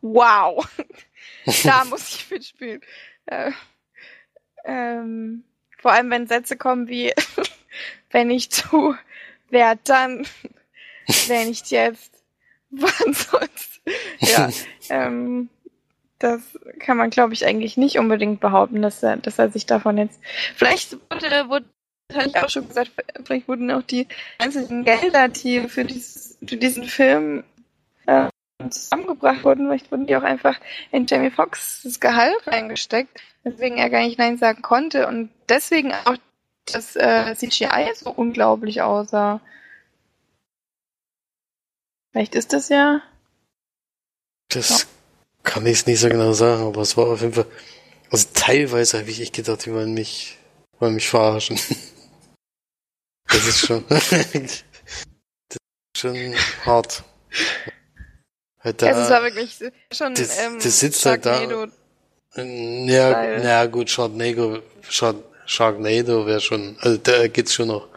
Speaker 1: wow, [LAUGHS] da muss ich mitspielen. Äh, ähm, vor allem, wenn Sätze kommen wie, [LAUGHS] wenn ich tu, wer dann, [LAUGHS] wenn ich jetzt, wann sonst. Ja, ähm, das kann man, glaube ich, eigentlich nicht unbedingt behaupten, dass er, dass er sich davon jetzt. Vielleicht wurde, wurde hatte ich auch schon gesagt, vielleicht wurden auch die einzelnen Gelder, die für, dieses, für diesen Film äh, zusammengebracht wurden, vielleicht wurden die auch einfach in Jamie Foxx Gehalt reingesteckt, weswegen er gar nicht Nein sagen konnte und deswegen auch das äh, CGI so unglaublich aussah. Vielleicht ist das ja.
Speaker 2: Das ja. Kann ich es nicht so genau sagen, aber es war auf jeden Fall. Also teilweise habe ich echt gedacht, die wollen mich, wollen mich verarschen. [LAUGHS] Das ist schon. [LAUGHS] das ist schon hart.
Speaker 1: Halt da, also es war wirklich schon.
Speaker 2: Das, ähm, das sitzt halt da. Ja, ja gut, Sharknado, Shark, Sharknado wäre schon, also da geht's schon noch.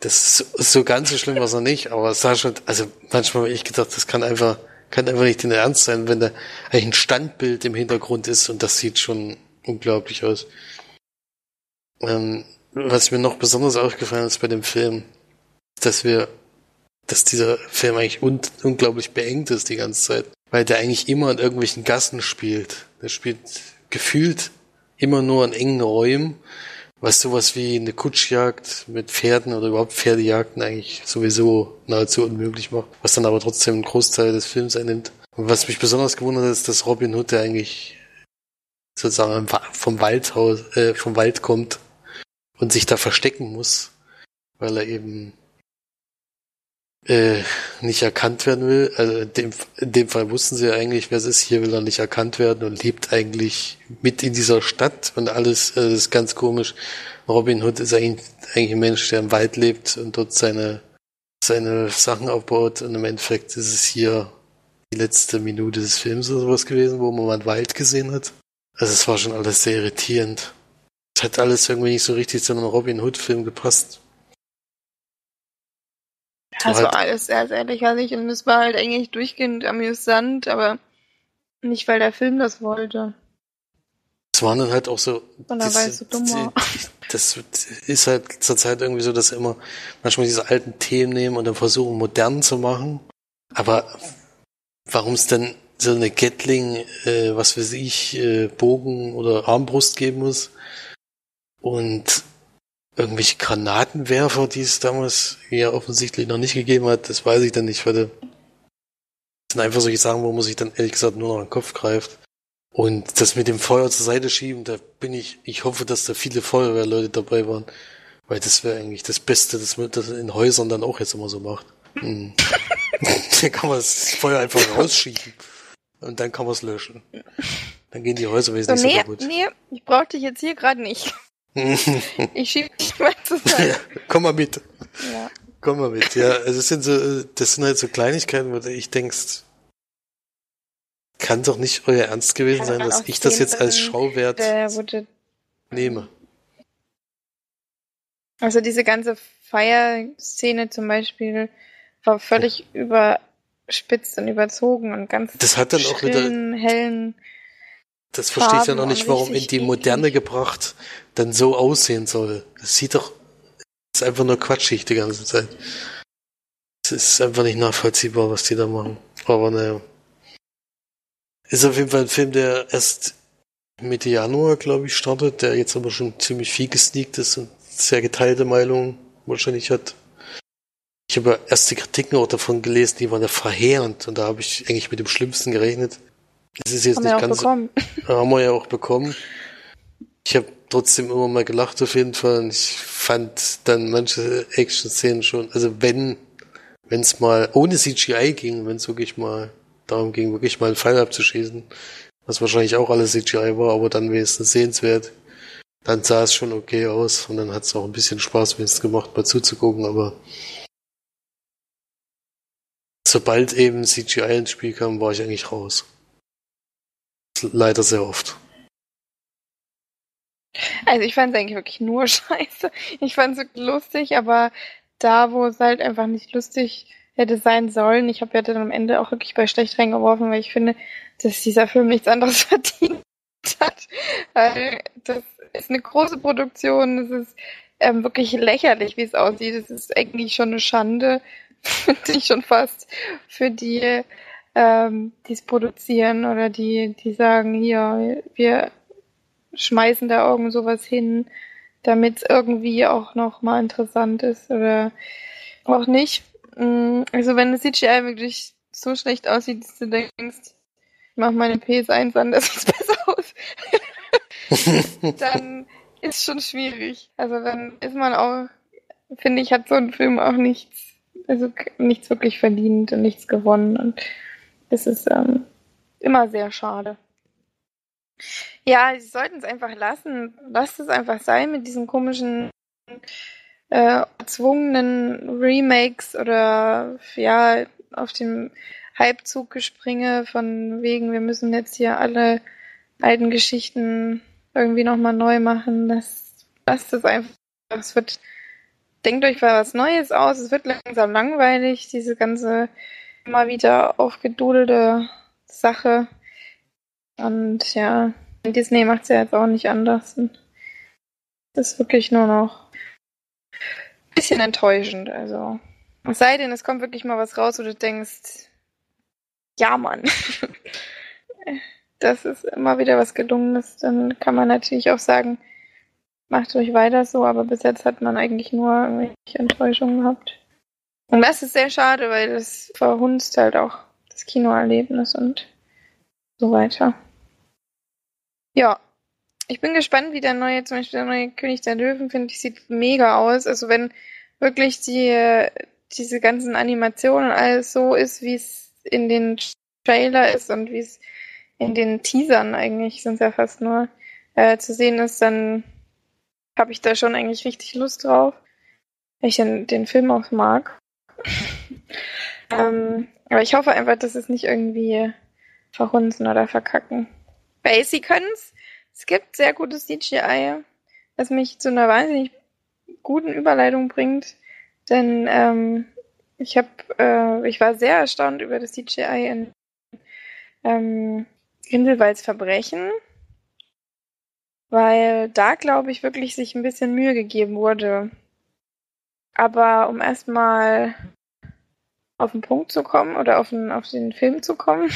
Speaker 2: Das ist so ganz so schlimm war es noch nicht, aber es sah schon, also manchmal habe ich gedacht, das kann einfach kann einfach nicht in Ernst sein, wenn da ein Standbild im Hintergrund ist und das sieht schon unglaublich aus. Ähm, was mir noch besonders aufgefallen ist bei dem Film, dass wir, dass dieser Film eigentlich un unglaublich beengt ist die ganze Zeit, weil der eigentlich immer in irgendwelchen Gassen spielt. Der spielt gefühlt immer nur in engen Räumen, was sowas wie eine Kutschjagd mit Pferden oder überhaupt Pferdejagden eigentlich sowieso nahezu unmöglich macht, was dann aber trotzdem einen Großteil des Films einnimmt. Und was mich besonders gewundert hat, ist, dass Robin Hood, der eigentlich sozusagen vom Waldhaus, äh, vom Wald kommt und sich da verstecken muss, weil er eben äh, nicht erkannt werden will. Also in dem, in dem Fall wussten sie ja eigentlich, wer es ist. Hier will er nicht erkannt werden und lebt eigentlich mit in dieser Stadt und alles äh, ist ganz komisch. Robin Hood ist eigentlich, eigentlich ein Mensch, der im Wald lebt und dort seine, seine Sachen aufbaut. Und im Endeffekt ist es hier die letzte Minute des Films oder sowas gewesen, wo man mal einen Wald gesehen hat. Also es war schon alles sehr irritierend. Hat alles irgendwie nicht so richtig zu einem Robin Hood-Film gepasst.
Speaker 1: Das war alles sehr, sehr lächerlich und es war halt eigentlich durchgehend amüsant, aber nicht, weil der Film das wollte.
Speaker 2: Es waren dann halt auch so.
Speaker 1: Sondern weil es so dumm war. [LAUGHS]
Speaker 2: Das ist halt zurzeit irgendwie so, dass immer manchmal diese alten Themen nehmen und dann versuchen, modern zu machen. Aber warum es denn so eine Gatling, äh, was weiß ich, äh, Bogen oder Armbrust geben muss und irgendwelche Granatenwerfer, die es damals ja offensichtlich noch nicht gegeben hat, das weiß ich dann nicht, weil das sind einfach solche Sachen, wo man sich dann ehrlich gesagt nur noch an den Kopf greift. Und das mit dem Feuer zur Seite schieben, da bin ich, ich hoffe, dass da viele Feuerwehrleute dabei waren, weil das wäre eigentlich das Beste, dass man das in Häusern dann auch jetzt immer so macht. Hm. [LAUGHS] da kann man das Feuer einfach rausschieben und dann kann man es löschen. Dann gehen die Häuser wesentlich so,
Speaker 1: nee,
Speaker 2: so kaputt.
Speaker 1: Nee, ich brauche dich jetzt hier gerade nicht. Ich schieb dich mal zusammen. Ja,
Speaker 2: komm mal mit. Ja. Komm mal mit. Ja, also es sind so, das sind halt so Kleinigkeiten, wo ich denkst, kann doch nicht euer Ernst gewesen sein, dass ich das jetzt als Schauwert nehme.
Speaker 1: Also diese ganze Feierszene zum Beispiel war völlig ja. überspitzt und überzogen und ganz
Speaker 2: das hat dann auch wieder hellen das verstehe ich dann auch nicht, warum in die Moderne gebracht dann so aussehen soll. Das sieht doch, das ist einfach nur quatschig die ganze Zeit. Es ist einfach nicht nachvollziehbar, was die da machen. Aber naja. Ist auf jeden Fall ein Film, der erst Mitte Januar, glaube ich, startet, der jetzt aber schon ziemlich viel gesneakt ist und sehr geteilte Meinungen wahrscheinlich hat. Ich habe erste Kritiken auch davon gelesen, die waren ja verheerend und da habe ich eigentlich mit dem Schlimmsten gerechnet. Das ist jetzt haben nicht wir ganz. Bekommen. [LAUGHS] Haben wir ja auch bekommen. Ich habe trotzdem immer mal gelacht auf jeden Fall. Und ich fand dann manche Action-Szenen schon, also wenn wenn es mal ohne CGI ging, wenn es wirklich mal darum ging, wirklich mal einen Pfeil abzuschießen, was wahrscheinlich auch alles CGI war, aber dann wenigstens sehenswert, dann sah es schon okay aus und dann hat es auch ein bisschen Spaß wenigstens gemacht, mal zuzugucken, aber sobald eben CGI ins Spiel kam, war ich eigentlich raus leider sehr oft.
Speaker 1: Also ich fand es eigentlich wirklich nur [LAUGHS] scheiße. Ich fand es lustig, aber da, wo es halt einfach nicht lustig hätte sein sollen, ich habe ja dann am Ende auch wirklich bei schlecht reingeworfen, weil ich finde, dass dieser Film nichts anderes [LAUGHS] verdient hat. Das ist eine große Produktion, es ist ähm, wirklich lächerlich, wie es aussieht. Es ist eigentlich schon eine Schande, [LAUGHS] finde ich schon fast, für die ähm, die es produzieren oder die, die sagen, hier, wir schmeißen da irgend sowas hin, damit es irgendwie auch noch mal interessant ist oder auch nicht. Mm, also wenn das CGI wirklich so schlecht aussieht, dass du denkst, ich mach meine PS1 an, [LAUGHS] das sieht besser aus, dann ist schon schwierig. Also dann ist man auch, finde ich, hat so ein Film auch nichts, also nichts wirklich verdient und nichts gewonnen und es ist ähm, immer sehr schade. Ja, sie sollten es einfach lassen. Lasst es einfach sein mit diesen komischen äh, erzwungenen Remakes oder ja, auf dem Halbzug gespringe von wegen, wir müssen jetzt hier alle alten Geschichten irgendwie nochmal neu machen. Das, lasst es einfach. Es wird, denkt euch mal was Neues aus. Es wird langsam langweilig, diese ganze immer wieder aufgedudelte Sache. Und ja, Disney macht es ja jetzt auch nicht anders. ist wirklich nur noch ein bisschen enttäuschend. Also, es sei denn, es kommt wirklich mal was raus, wo du denkst, ja, Mann. [LAUGHS] das ist immer wieder was Gelungenes. Dann kann man natürlich auch sagen, macht euch weiter so, aber bis jetzt hat man eigentlich nur irgendwelche Enttäuschungen gehabt. Und das ist sehr schade, weil das verhunzt halt auch das Kinoerlebnis und so weiter. Ja, ich bin gespannt, wie der neue, zum Beispiel der neue König der Löwen, finde ich, sieht mega aus. Also wenn wirklich die, diese ganzen Animationen alles so ist, wie es in den Trailer ist und wie es in den Teasern eigentlich sind ja fast nur äh, zu sehen ist, dann habe ich da schon eigentlich richtig Lust drauf, weil ich den, den Film auch mag. Ähm, aber ich hoffe einfach, dass es nicht irgendwie verhunzen oder verkacken. Weil sie können es. Es gibt sehr gutes CGI, was mich zu einer wahnsinnig guten Überleitung bringt. Denn ähm, ich habe, äh, ich war sehr erstaunt über das CGI in ähm, Grindelwalds Verbrechen, weil da glaube ich wirklich sich ein bisschen Mühe gegeben wurde. Aber um erstmal auf den Punkt zu kommen oder auf den, auf den Film zu kommen,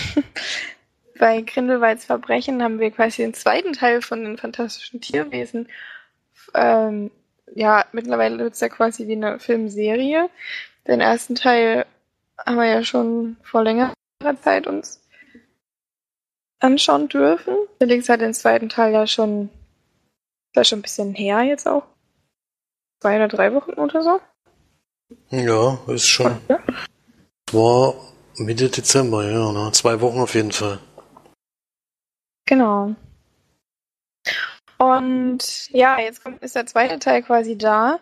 Speaker 1: [LAUGHS] bei Grindelwalds Verbrechen haben wir quasi den zweiten Teil von den fantastischen Tierwesen. Ähm, ja, mittlerweile wird es ja quasi wie eine Filmserie. Den ersten Teil haben wir ja schon vor längerer Zeit uns anschauen dürfen. Felix hat den zweiten Teil ja schon, ist schon ein bisschen her jetzt auch. Zwei oder drei Wochen oder so.
Speaker 2: Ja, ist schon. Ja. War Mitte Dezember, ja, ne? zwei Wochen auf jeden Fall.
Speaker 1: Genau. Und ja, jetzt kommt, ist der zweite Teil quasi da.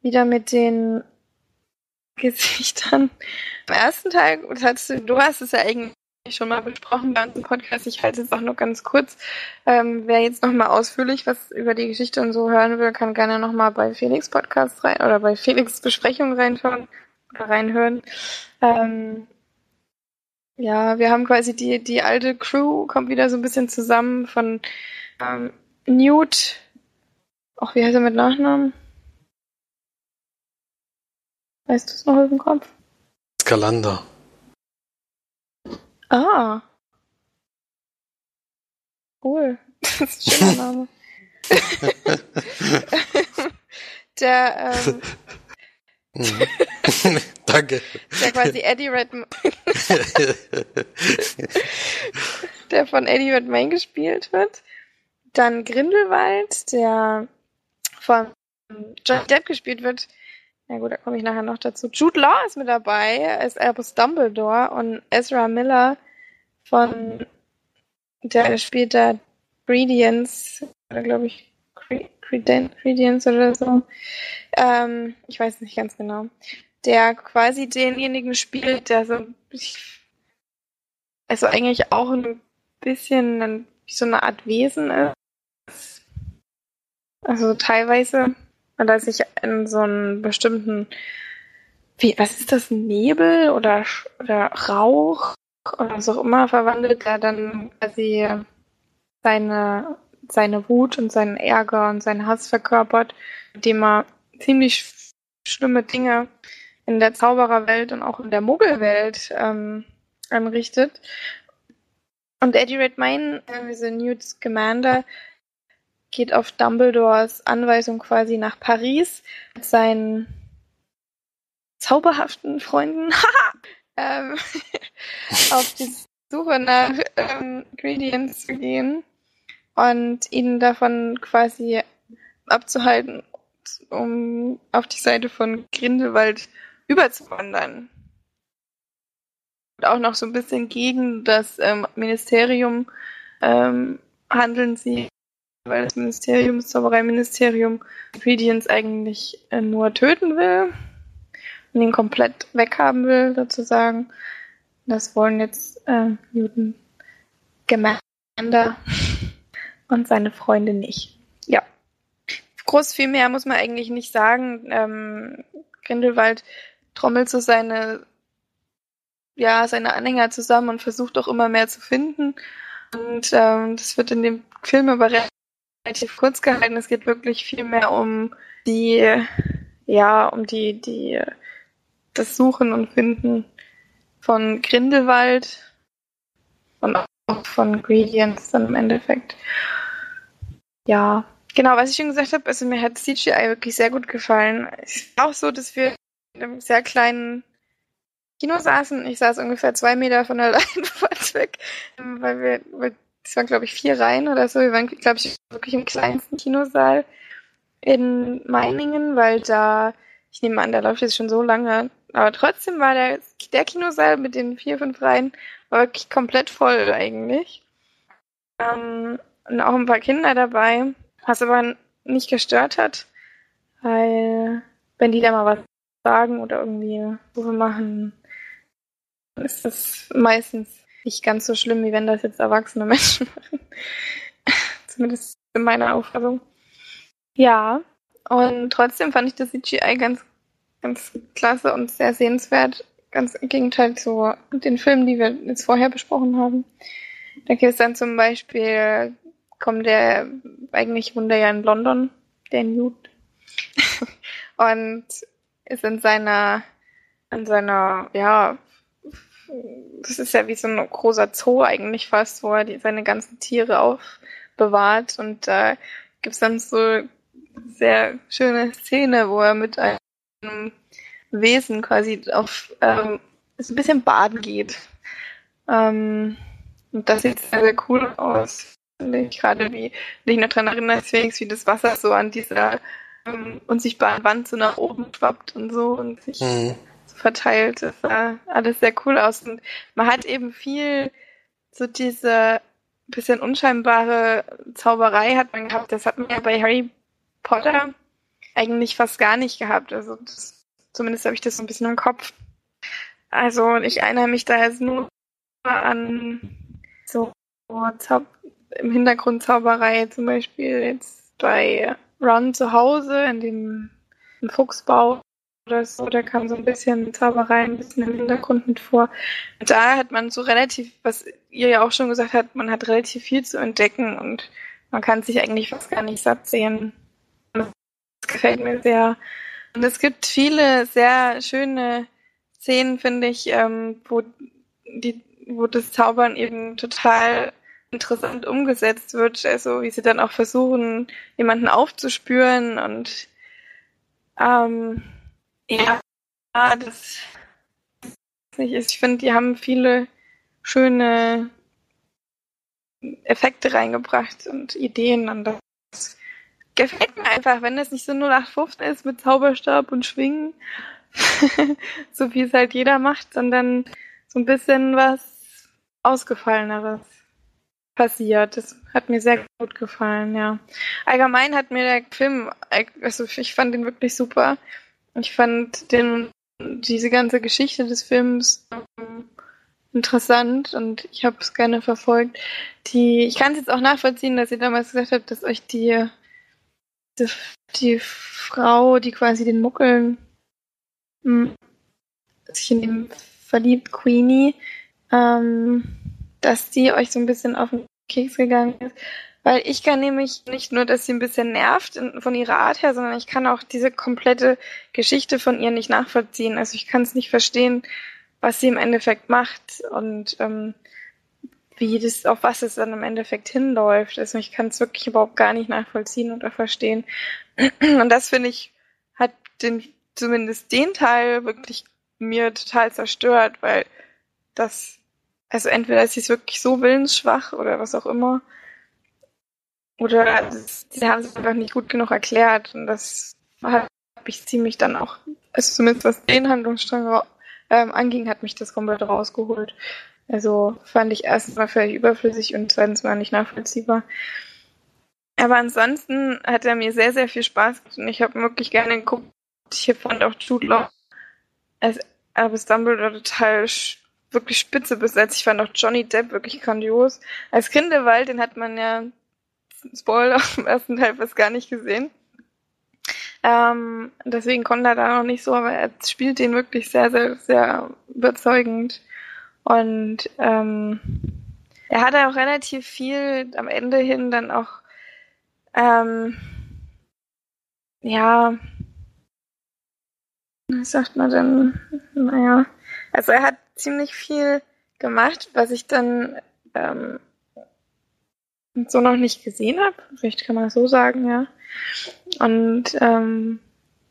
Speaker 1: Wieder mit den [LAUGHS] Gesichtern. Im ersten Teil, du hast es ja eigentlich schon mal besprochen bei unserem Podcast. Ich halte es auch nur ganz kurz. Ähm, wer jetzt nochmal ausführlich was über die Geschichte und so hören will, kann gerne nochmal bei Felix Podcast rein oder bei Felix Besprechung reinschauen oder reinhören. Ähm, ja, wir haben quasi die, die alte Crew kommt wieder so ein bisschen zusammen von ähm, Newt. Ach, wie heißt er mit Nachnamen? Weißt du es noch aus dem Kopf?
Speaker 2: Skalander.
Speaker 1: Ah. Cool. [LAUGHS] Das ist ein schöner Name. [LAUGHS] Der, ähm,
Speaker 2: mhm. [LAUGHS] Danke.
Speaker 1: Der quasi Eddie Redmayne. der von Eddie Redmayne gespielt wird. Dann Grindelwald, der von Johnny Depp gespielt wird. Na gut, da komme ich nachher noch dazu. Jude Law ist mit dabei, ist Albus Dumbledore und Ezra Miller von, der spielt da Gredience, oder glaube ich, Credence oder so. Ähm, ich weiß nicht ganz genau. Der quasi denjenigen spielt, der so, also eigentlich auch ein bisschen wie so eine Art Wesen ist. Also teilweise und als ich in so einen bestimmten, wie, was ist das, Nebel oder, oder Rauch oder was auch immer verwandelt, der dann quasi seine, seine Wut und seinen Ärger und seinen Hass verkörpert, indem er ziemlich schlimme Dinge in der Zaubererwelt und auch in der Muggelwelt ähm, anrichtet. Und Eddie Redmayne, also Newt Scamander, geht auf Dumbledores Anweisung quasi nach Paris mit seinen zauberhaften Freunden [LAUGHS] ähm, [LAUGHS] auf die Suche nach ähm, Gradients zu gehen und ihnen davon quasi abzuhalten, um auf die Seite von Grindelwald überzuwandern. Und auch noch so ein bisschen gegen das ähm, Ministerium ähm, handeln sie weil das Ministerium, das Zaubereiministerium, Ingredients eigentlich äh, nur töten will und ihn komplett weghaben will, sozusagen. Das wollen jetzt äh, Newton Gemander [LAUGHS] und seine Freunde nicht. Ja. Groß viel mehr muss man eigentlich nicht sagen. Ähm, Grindelwald trommelt so seine, ja, seine Anhänger zusammen und versucht auch immer mehr zu finden. Und ähm, das wird in dem Film aber relativ kurz gehalten. Es geht wirklich viel mehr um die, ja, um die, die, das Suchen und Finden von Grindelwald und auch von Gradients dann im Endeffekt. Ja, genau, was ich schon gesagt habe, also mir hat CGI wirklich sehr gut gefallen. Es war auch so, dass wir in einem sehr kleinen Kino saßen. Ich saß ungefähr zwei Meter von der [LAUGHS] Leinwand weg, weil wir, weil es waren glaube ich vier Reihen oder so. Wir waren, glaube ich, wirklich im kleinsten Kinosaal in Meiningen, weil da, ich nehme an, da läuft jetzt schon so lange, aber trotzdem war der, der Kinosaal mit den vier, fünf Reihen war wirklich komplett voll eigentlich. Ähm, und auch ein paar Kinder dabei, was aber nicht gestört hat, weil wenn die da mal was sagen oder irgendwie Rufe machen, ist das meistens nicht ganz so schlimm, wie wenn das jetzt erwachsene Menschen [LAUGHS] machen. Zumindest in meiner Auffassung. Ja, und trotzdem fand ich das CGI ganz, ganz klasse und sehr sehenswert. Ganz im Gegenteil zu den Filmen, die wir jetzt vorher besprochen haben. Da gibt es dann zum Beispiel, kommt der eigentlich Wunder ja in London, der Newt. [LAUGHS] und ist in seiner, in seiner, ja, das ist ja wie so ein großer Zoo eigentlich fast, wo er die, seine ganzen Tiere aufbewahrt und da äh, gibt's dann so sehr schöne Szene, wo er mit einem Wesen quasi auf ähm, so ein bisschen baden geht. Ähm, und das sieht sehr, sehr cool aus. Finde ich gerade wie, wenn ich noch dran erinnere, wie das Wasser so an dieser ähm, unsichtbaren Wand so nach oben schwappt und so und sich mhm. Verteilt. Das sah alles sehr cool aus. Und man hat eben viel so diese bisschen unscheinbare Zauberei hat man gehabt. Das hat man ja bei Harry Potter eigentlich fast gar nicht gehabt. Also das, zumindest habe ich das so ein bisschen im Kopf. Also ich erinnere mich da jetzt nur an so Zau im Hintergrund Zauberei, zum Beispiel jetzt bei Run zu Hause, in dem Fuchsbau oder so, da kam so ein bisschen Zauberei ein bisschen im Hintergrund mit vor. Und da hat man so relativ, was ihr ja auch schon gesagt habt, man hat relativ viel zu entdecken und man kann sich eigentlich fast gar nicht satt sehen. Das gefällt mir sehr. Und es gibt viele sehr schöne Szenen, finde ich, ähm, wo die, wo das Zaubern eben total interessant umgesetzt wird, also wie sie dann auch versuchen, jemanden aufzuspüren und ähm, ja, das nicht ist. Ich finde, die haben viele schöne Effekte reingebracht und Ideen und das gefällt mir einfach, wenn das nicht so 0815 ist mit Zauberstab und Schwingen, [LAUGHS] so wie es halt jeder macht, sondern so ein bisschen was Ausgefalleneres passiert. Das hat mir sehr gut gefallen, ja. Allgemein hat mir der Film, also ich fand den wirklich super. Ich fand den, diese ganze Geschichte des Films ähm, interessant und ich habe es gerne verfolgt. Die, ich kann es jetzt auch nachvollziehen, dass ihr damals gesagt habt, dass euch die, die, die Frau, die quasi den Muckeln hm, sich in ihm verliebt, Queenie, ähm, dass die euch so ein bisschen auf den Keks gegangen ist. Weil ich kann nämlich nicht nur, dass sie ein bisschen nervt von ihrer Art her, sondern ich kann auch diese komplette Geschichte von ihr nicht nachvollziehen. Also ich kann es nicht verstehen, was sie im Endeffekt macht und ähm, wie das, auf was es dann im Endeffekt hinläuft. Also ich kann es wirklich überhaupt gar nicht nachvollziehen oder verstehen. [CLEARS THROAT] Und das finde ich, hat den, zumindest den Teil wirklich mir total zerstört, weil das also entweder ist sie wirklich so willensschwach oder was auch immer. Oder das, sie haben es einfach nicht gut genug erklärt. Und das hat mich ziemlich dann auch, also zumindest was den Handlungsstrang ähm, anging, hat mich das komplett rausgeholt. Also fand ich erstens mal völlig überflüssig und zweitens mal nicht nachvollziehbar. Aber ansonsten hat er mir sehr, sehr viel Spaß gemacht und ich habe wirklich gerne geguckt. Ich fand auch Jude Law als Albus Dumbledore total wirklich spitze besetzt. Ich fand auch Johnny Depp wirklich grandios. Als Grindelwald, den hat man ja, Spoiler, [LAUGHS] im ersten Teil fast gar nicht gesehen. Ähm, deswegen konnte er da noch nicht so, aber er spielt den wirklich sehr, sehr, sehr überzeugend. Und ähm, er hat auch relativ viel am Ende hin dann auch ähm, ja, was sagt man denn? Naja, also er hat ziemlich viel gemacht, was ich dann ähm, so noch nicht gesehen habe. Vielleicht kann man das so sagen, ja. Und ähm,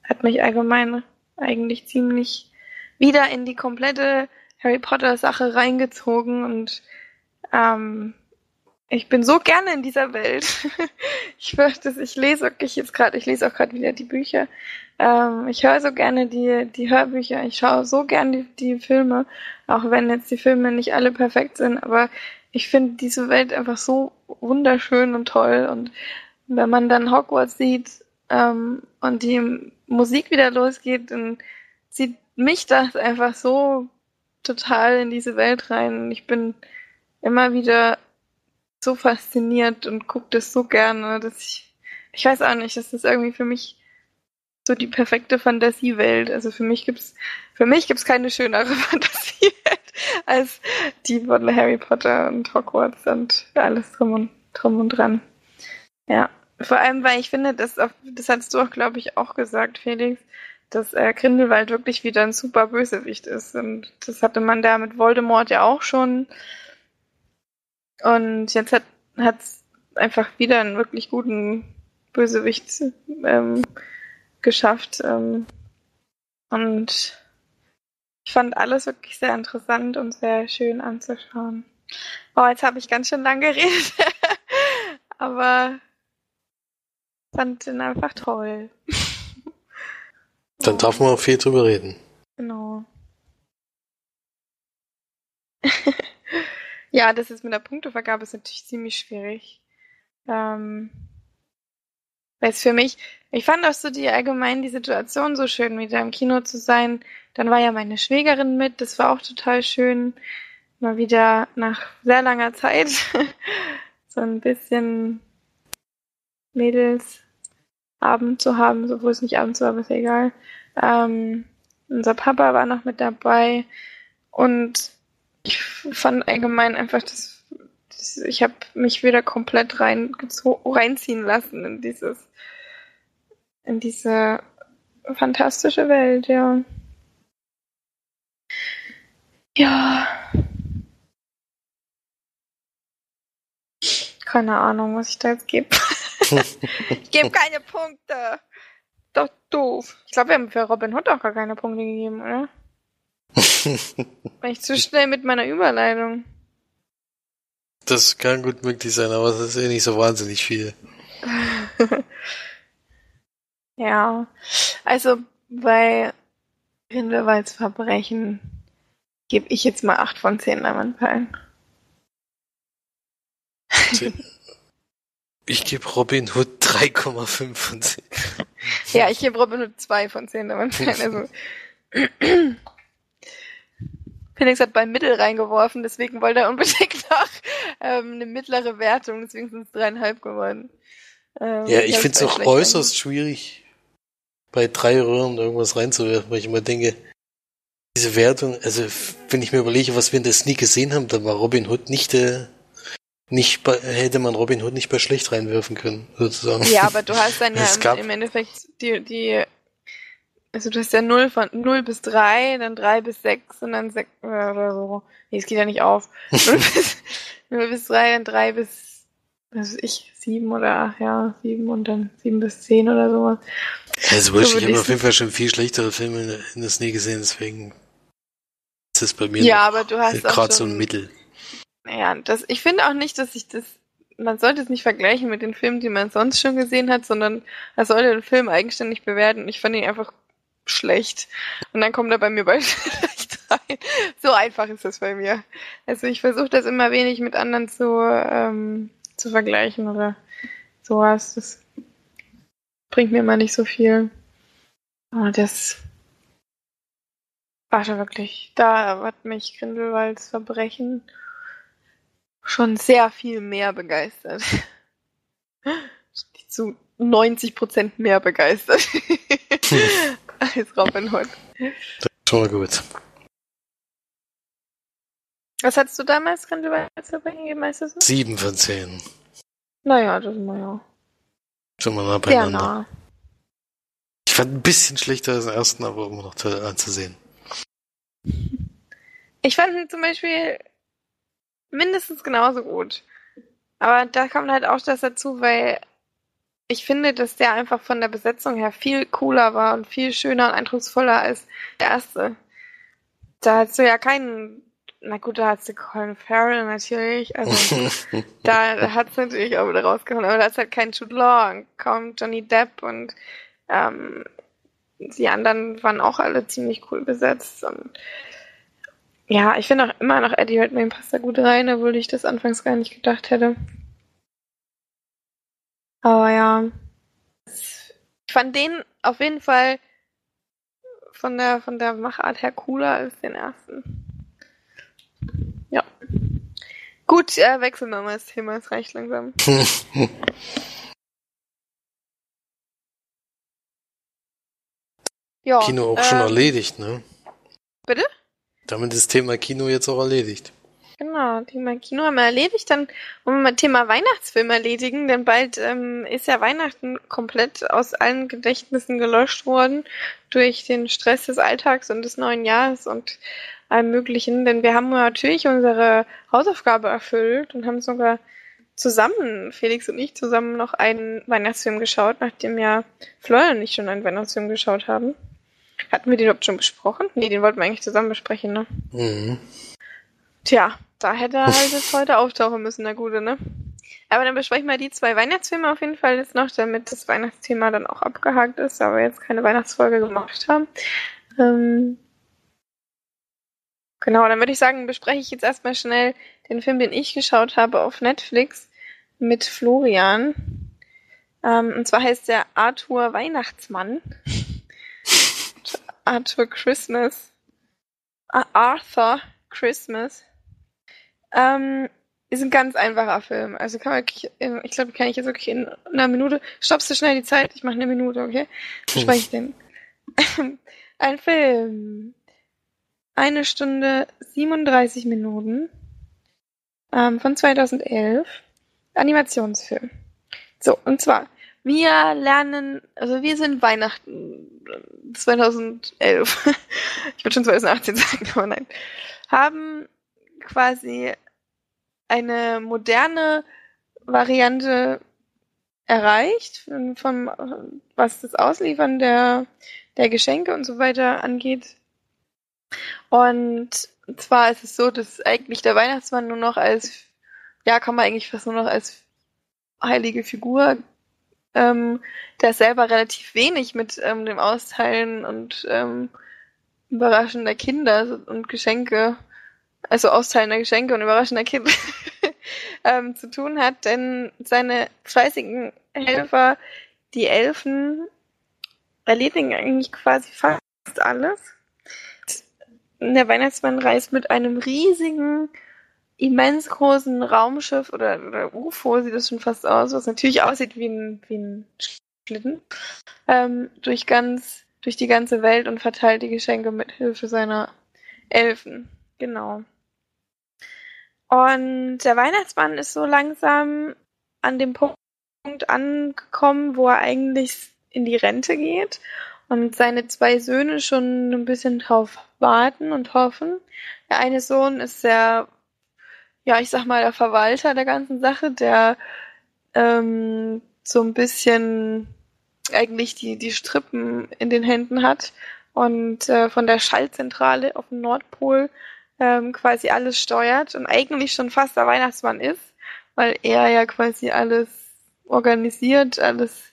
Speaker 1: hat mich allgemein eigentlich ziemlich wieder in die komplette Harry Potter Sache reingezogen und ähm, ich bin so gerne in dieser Welt. [LAUGHS] ich fürchte, ich lese wirklich jetzt gerade, ich lese auch gerade wieder die Bücher. Ähm, ich höre so gerne die, die Hörbücher. Ich schaue so gerne die, die Filme, auch wenn jetzt die Filme nicht alle perfekt sind. Aber ich finde diese Welt einfach so wunderschön und toll. Und wenn man dann Hogwarts sieht ähm, und die Musik wieder losgeht, dann zieht mich das einfach so total in diese Welt rein. Ich bin immer wieder so fasziniert und gucke das so gerne, dass ich, ich weiß auch nicht, das ist irgendwie für mich so die perfekte Fantasiewelt. Also für mich gibt's, für mich gibt's keine schönere [LAUGHS] Fantasiewelt [LAUGHS] als die von Harry Potter und Hogwarts und alles drum und, drum und dran. Ja. Vor allem, weil ich finde, auf, das hast du auch, glaube ich, auch gesagt, Felix, dass äh, Grindelwald wirklich wieder ein super Bösewicht ist. Und das hatte man da mit Voldemort ja auch schon. Und jetzt hat es einfach wieder einen wirklich guten Bösewicht ähm, geschafft. Ähm, und ich fand alles wirklich sehr interessant und sehr schön anzuschauen. Oh, jetzt habe ich ganz schön lang geredet. [LAUGHS] Aber fand den einfach toll.
Speaker 2: Dann darf man auch viel drüber reden.
Speaker 1: Genau. [LAUGHS] ja, das ist mit der Punktevergabe ist natürlich ziemlich schwierig. Ähm, weil es für mich, ich fand auch so die allgemein die Situation so schön, wieder im Kino zu sein. Dann war ja meine Schwägerin mit, das war auch total schön. Mal wieder nach sehr langer Zeit [LAUGHS] so ein bisschen Mädels Abend zu haben, obwohl es nicht Abend war, aber ist ja egal. Ähm, unser Papa war noch mit dabei und ich fand allgemein einfach, dass ich habe mich wieder komplett rein reinziehen lassen in dieses in diese fantastische Welt, ja. Ja. Keine Ahnung, was ich da jetzt gebe. [LAUGHS] ich gebe keine Punkte. Doch doof. Ich glaube, wir haben für Robin Hood auch gar keine Punkte gegeben, oder? [LAUGHS] War ich zu schnell mit meiner Überleitung.
Speaker 2: Das kann gut möglich sein, aber es ist eh nicht so wahnsinnig viel. [LAUGHS]
Speaker 1: ja. Also bei Grindelwalds Verbrechen gebe ich jetzt mal 8 von 10 Leinwandperlen.
Speaker 2: Ich gebe Robin Hood 3,5 von 10.
Speaker 1: Ja, ich gebe Robin Hood 2 von 10. Also, [LAUGHS] Felix hat beim Mittel reingeworfen, deswegen wollte er unbedingt noch ähm, eine mittlere Wertung, deswegen sind es dreieinhalb geworden.
Speaker 2: Ähm, ja, ich finde es auch äußerst eigentlich. schwierig, bei drei Röhren irgendwas reinzuwerfen, weil ich immer denke, diese Wertung, also wenn ich mir überlege, was wir in der Sneak gesehen haben, da war Robin Hood nicht der nicht bei, hätte man Robin Hood nicht bei schlecht reinwerfen können, sozusagen.
Speaker 1: Ja, aber du hast dann [LAUGHS] ja im, im, Endeffekt die, die, also du hast ja 0 von 0 bis 3, dann 3 bis 6 und dann 6 oder so. Nee, es geht ja nicht auf. [LAUGHS] 0 bis, 0 bis 3, dann 3 bis, was weiß ich, 7 oder, ja, 7 und dann 7 bis 10 oder sowas.
Speaker 2: Also so ich habe auf jeden Fall schon viel schlechtere Filme in, in das nie gesehen, deswegen ist es bei mir
Speaker 1: ja, aber du hast
Speaker 2: gerade so ein Mittel.
Speaker 1: Ja, das, ich finde auch nicht, dass ich das, man sollte es nicht vergleichen mit den Filmen, die man sonst schon gesehen hat, sondern man sollte den Film eigenständig bewerten. Ich fand ihn einfach schlecht. Und dann kommt er bei mir bei [LAUGHS] schlecht rein. So einfach ist das bei mir. Also ich versuche das immer wenig mit anderen zu, ähm, zu vergleichen oder sowas. Das bringt mir immer nicht so viel. Aber das war schon wirklich, da hat mich Grindelwalds Verbrechen schon sehr viel mehr begeistert. [LAUGHS] Zu 90 Prozent mehr begeistert [LAUGHS] [LAUGHS] als Robin Hood.
Speaker 2: Das ist schon mal gut.
Speaker 1: Was hattest du damals, Grindelwald, gegeben? Weißt du
Speaker 2: Sieben von zehn.
Speaker 1: Naja, das ist naja.
Speaker 2: Schon mal nah beieinander. Nah. Ich fand ein bisschen schlechter als den ersten, aber immer noch toll anzusehen.
Speaker 1: Ich fand ihn zum Beispiel mindestens genauso gut. Aber da kommt halt auch das dazu, weil ich finde, dass der einfach von der Besetzung her viel cooler war und viel schöner und eindrucksvoller als der erste. Da hast du ja keinen, na gut, da hast du Colin Farrell natürlich, also [LAUGHS] da hat es natürlich auch wieder rausgehauen, aber da ist halt kein Jude Law und kaum Johnny Depp und ähm, die anderen waren auch alle ziemlich cool besetzt und ja, ich finde auch immer noch Eddie Redmayne passt da gut rein, obwohl ich das anfangs gar nicht gedacht hätte. Aber ja, ich fand den auf jeden Fall von der, von der Machart her cooler als den ersten. Ja. Gut, äh, wechseln wir mal das Thema, es reicht langsam. [LAUGHS]
Speaker 2: ja, Kino auch ähm, schon erledigt, ne?
Speaker 1: Bitte?
Speaker 2: Damit ist das Thema Kino jetzt auch erledigt.
Speaker 1: Genau, Thema Kino haben wir erledigt. Dann wollen wir mal Thema Weihnachtsfilm erledigen, denn bald ähm, ist ja Weihnachten komplett aus allen Gedächtnissen gelöscht worden durch den Stress des Alltags und des neuen Jahres und allem Möglichen. Denn wir haben natürlich unsere Hausaufgabe erfüllt und haben sogar zusammen, Felix und ich, zusammen noch einen Weihnachtsfilm geschaut, nachdem ja Florian und ich schon einen Weihnachtsfilm geschaut haben. Hatten wir den überhaupt schon besprochen? Nee, den wollten wir eigentlich zusammen besprechen, ne? Mhm. Tja, da hätte er halt jetzt heute auftauchen müssen, der Gute, ne? Aber dann besprechen wir die zwei Weihnachtsfilme auf jeden Fall jetzt noch, damit das Weihnachtsthema dann auch abgehakt ist, aber wir jetzt keine Weihnachtsfolge gemacht haben. Ähm genau, dann würde ich sagen, bespreche ich jetzt erstmal schnell den Film, den ich geschaut habe auf Netflix mit Florian. Ähm, und zwar heißt der Arthur Weihnachtsmann. [LAUGHS] Arthur Christmas. Arthur Christmas. Ähm, ist ein ganz einfacher Film. Also kann man wirklich, ich glaube, kann ich jetzt wirklich in einer Minute. Stoppst du schnell die Zeit? Ich mache eine Minute, okay? Spreche ich denn? [LAUGHS] ein Film. Eine Stunde 37 Minuten. Ähm, von 2011. Animationsfilm. So, und zwar, wir lernen, also wir sind Weihnachten 2011. [LAUGHS] ich würde schon 2018 sagen, aber nein. Haben quasi eine moderne Variante erreicht, von, was das Ausliefern der, der Geschenke und so weiter angeht. Und zwar ist es so, dass eigentlich der Weihnachtsmann nur noch als, ja, kann man eigentlich fast nur noch als heilige Figur, ähm, der selber relativ wenig mit ähm, dem Austeilen und ähm, Überraschen der Kinder und Geschenke also austeilender Geschenke und überraschender Kind, [LAUGHS] ähm, zu tun hat, denn seine fleißigen Helfer, die Elfen, erledigen eigentlich quasi fast alles. Der Weihnachtsmann reist mit einem riesigen, immens großen Raumschiff oder, oder UFO sieht das schon fast aus, was natürlich aussieht wie ein, wie ein Schlitten, ähm, durch ganz, durch die ganze Welt und verteilt die Geschenke mit Hilfe seiner Elfen. Genau. Und der Weihnachtsmann ist so langsam an dem Punkt angekommen, wo er eigentlich in die Rente geht und seine zwei Söhne schon ein bisschen drauf warten und hoffen. Der eine Sohn ist der, ja, ich sag mal, der Verwalter der ganzen Sache, der ähm, so ein bisschen eigentlich die, die Strippen in den Händen hat und äh, von der Schaltzentrale auf dem Nordpol ähm, quasi alles steuert und eigentlich schon fast der Weihnachtsmann ist, weil er ja quasi alles organisiert, alles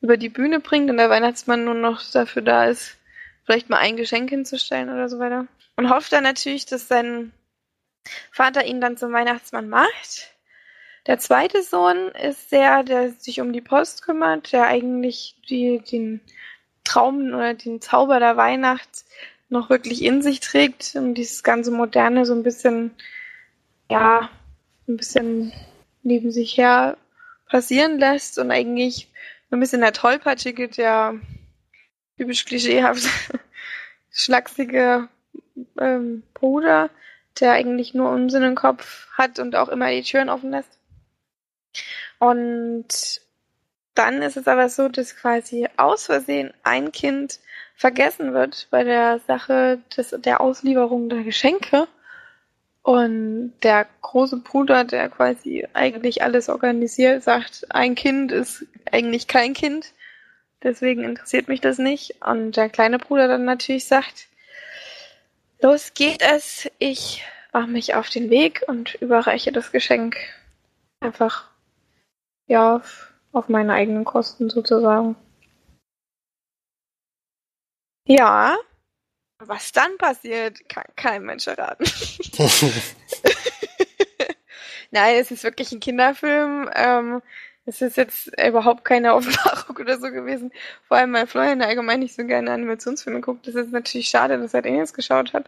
Speaker 1: über die Bühne bringt und der Weihnachtsmann nur noch dafür da ist, vielleicht mal ein Geschenk hinzustellen oder so weiter. Und hofft dann natürlich, dass sein Vater ihn dann zum Weihnachtsmann macht. Der zweite Sohn ist der, der sich um die Post kümmert, der eigentlich die, den Traum oder den Zauber der Weihnacht noch wirklich in sich trägt und dieses ganze Moderne so ein bisschen, ja, ein bisschen neben sich her passieren lässt und eigentlich ein bisschen der tollpatschige, der typisch klischeehaft [LAUGHS] schlachsige ähm, Bruder, der eigentlich nur Unsinn im Kopf hat und auch immer die Türen offen lässt. Und dann ist es aber so, dass quasi aus Versehen ein Kind vergessen wird bei der Sache des, der Auslieferung der Geschenke. Und der große Bruder, der quasi eigentlich alles organisiert, sagt, ein Kind ist eigentlich kein Kind. Deswegen interessiert mich das nicht. Und der kleine Bruder dann natürlich sagt, los geht es, ich mache mich auf den Weg und überreiche das Geschenk einfach, ja, auf, auf meine eigenen Kosten sozusagen. Ja, was dann passiert, kann kein Mensch erraten. [LAUGHS] [LAUGHS] Nein, es ist wirklich ein Kinderfilm. Ähm, es ist jetzt überhaupt keine Offenbarung oder so gewesen. Vor allem, weil Florian allgemein nicht so gerne Animationsfilme guckt. Das ist natürlich schade, dass er den jetzt geschaut hat,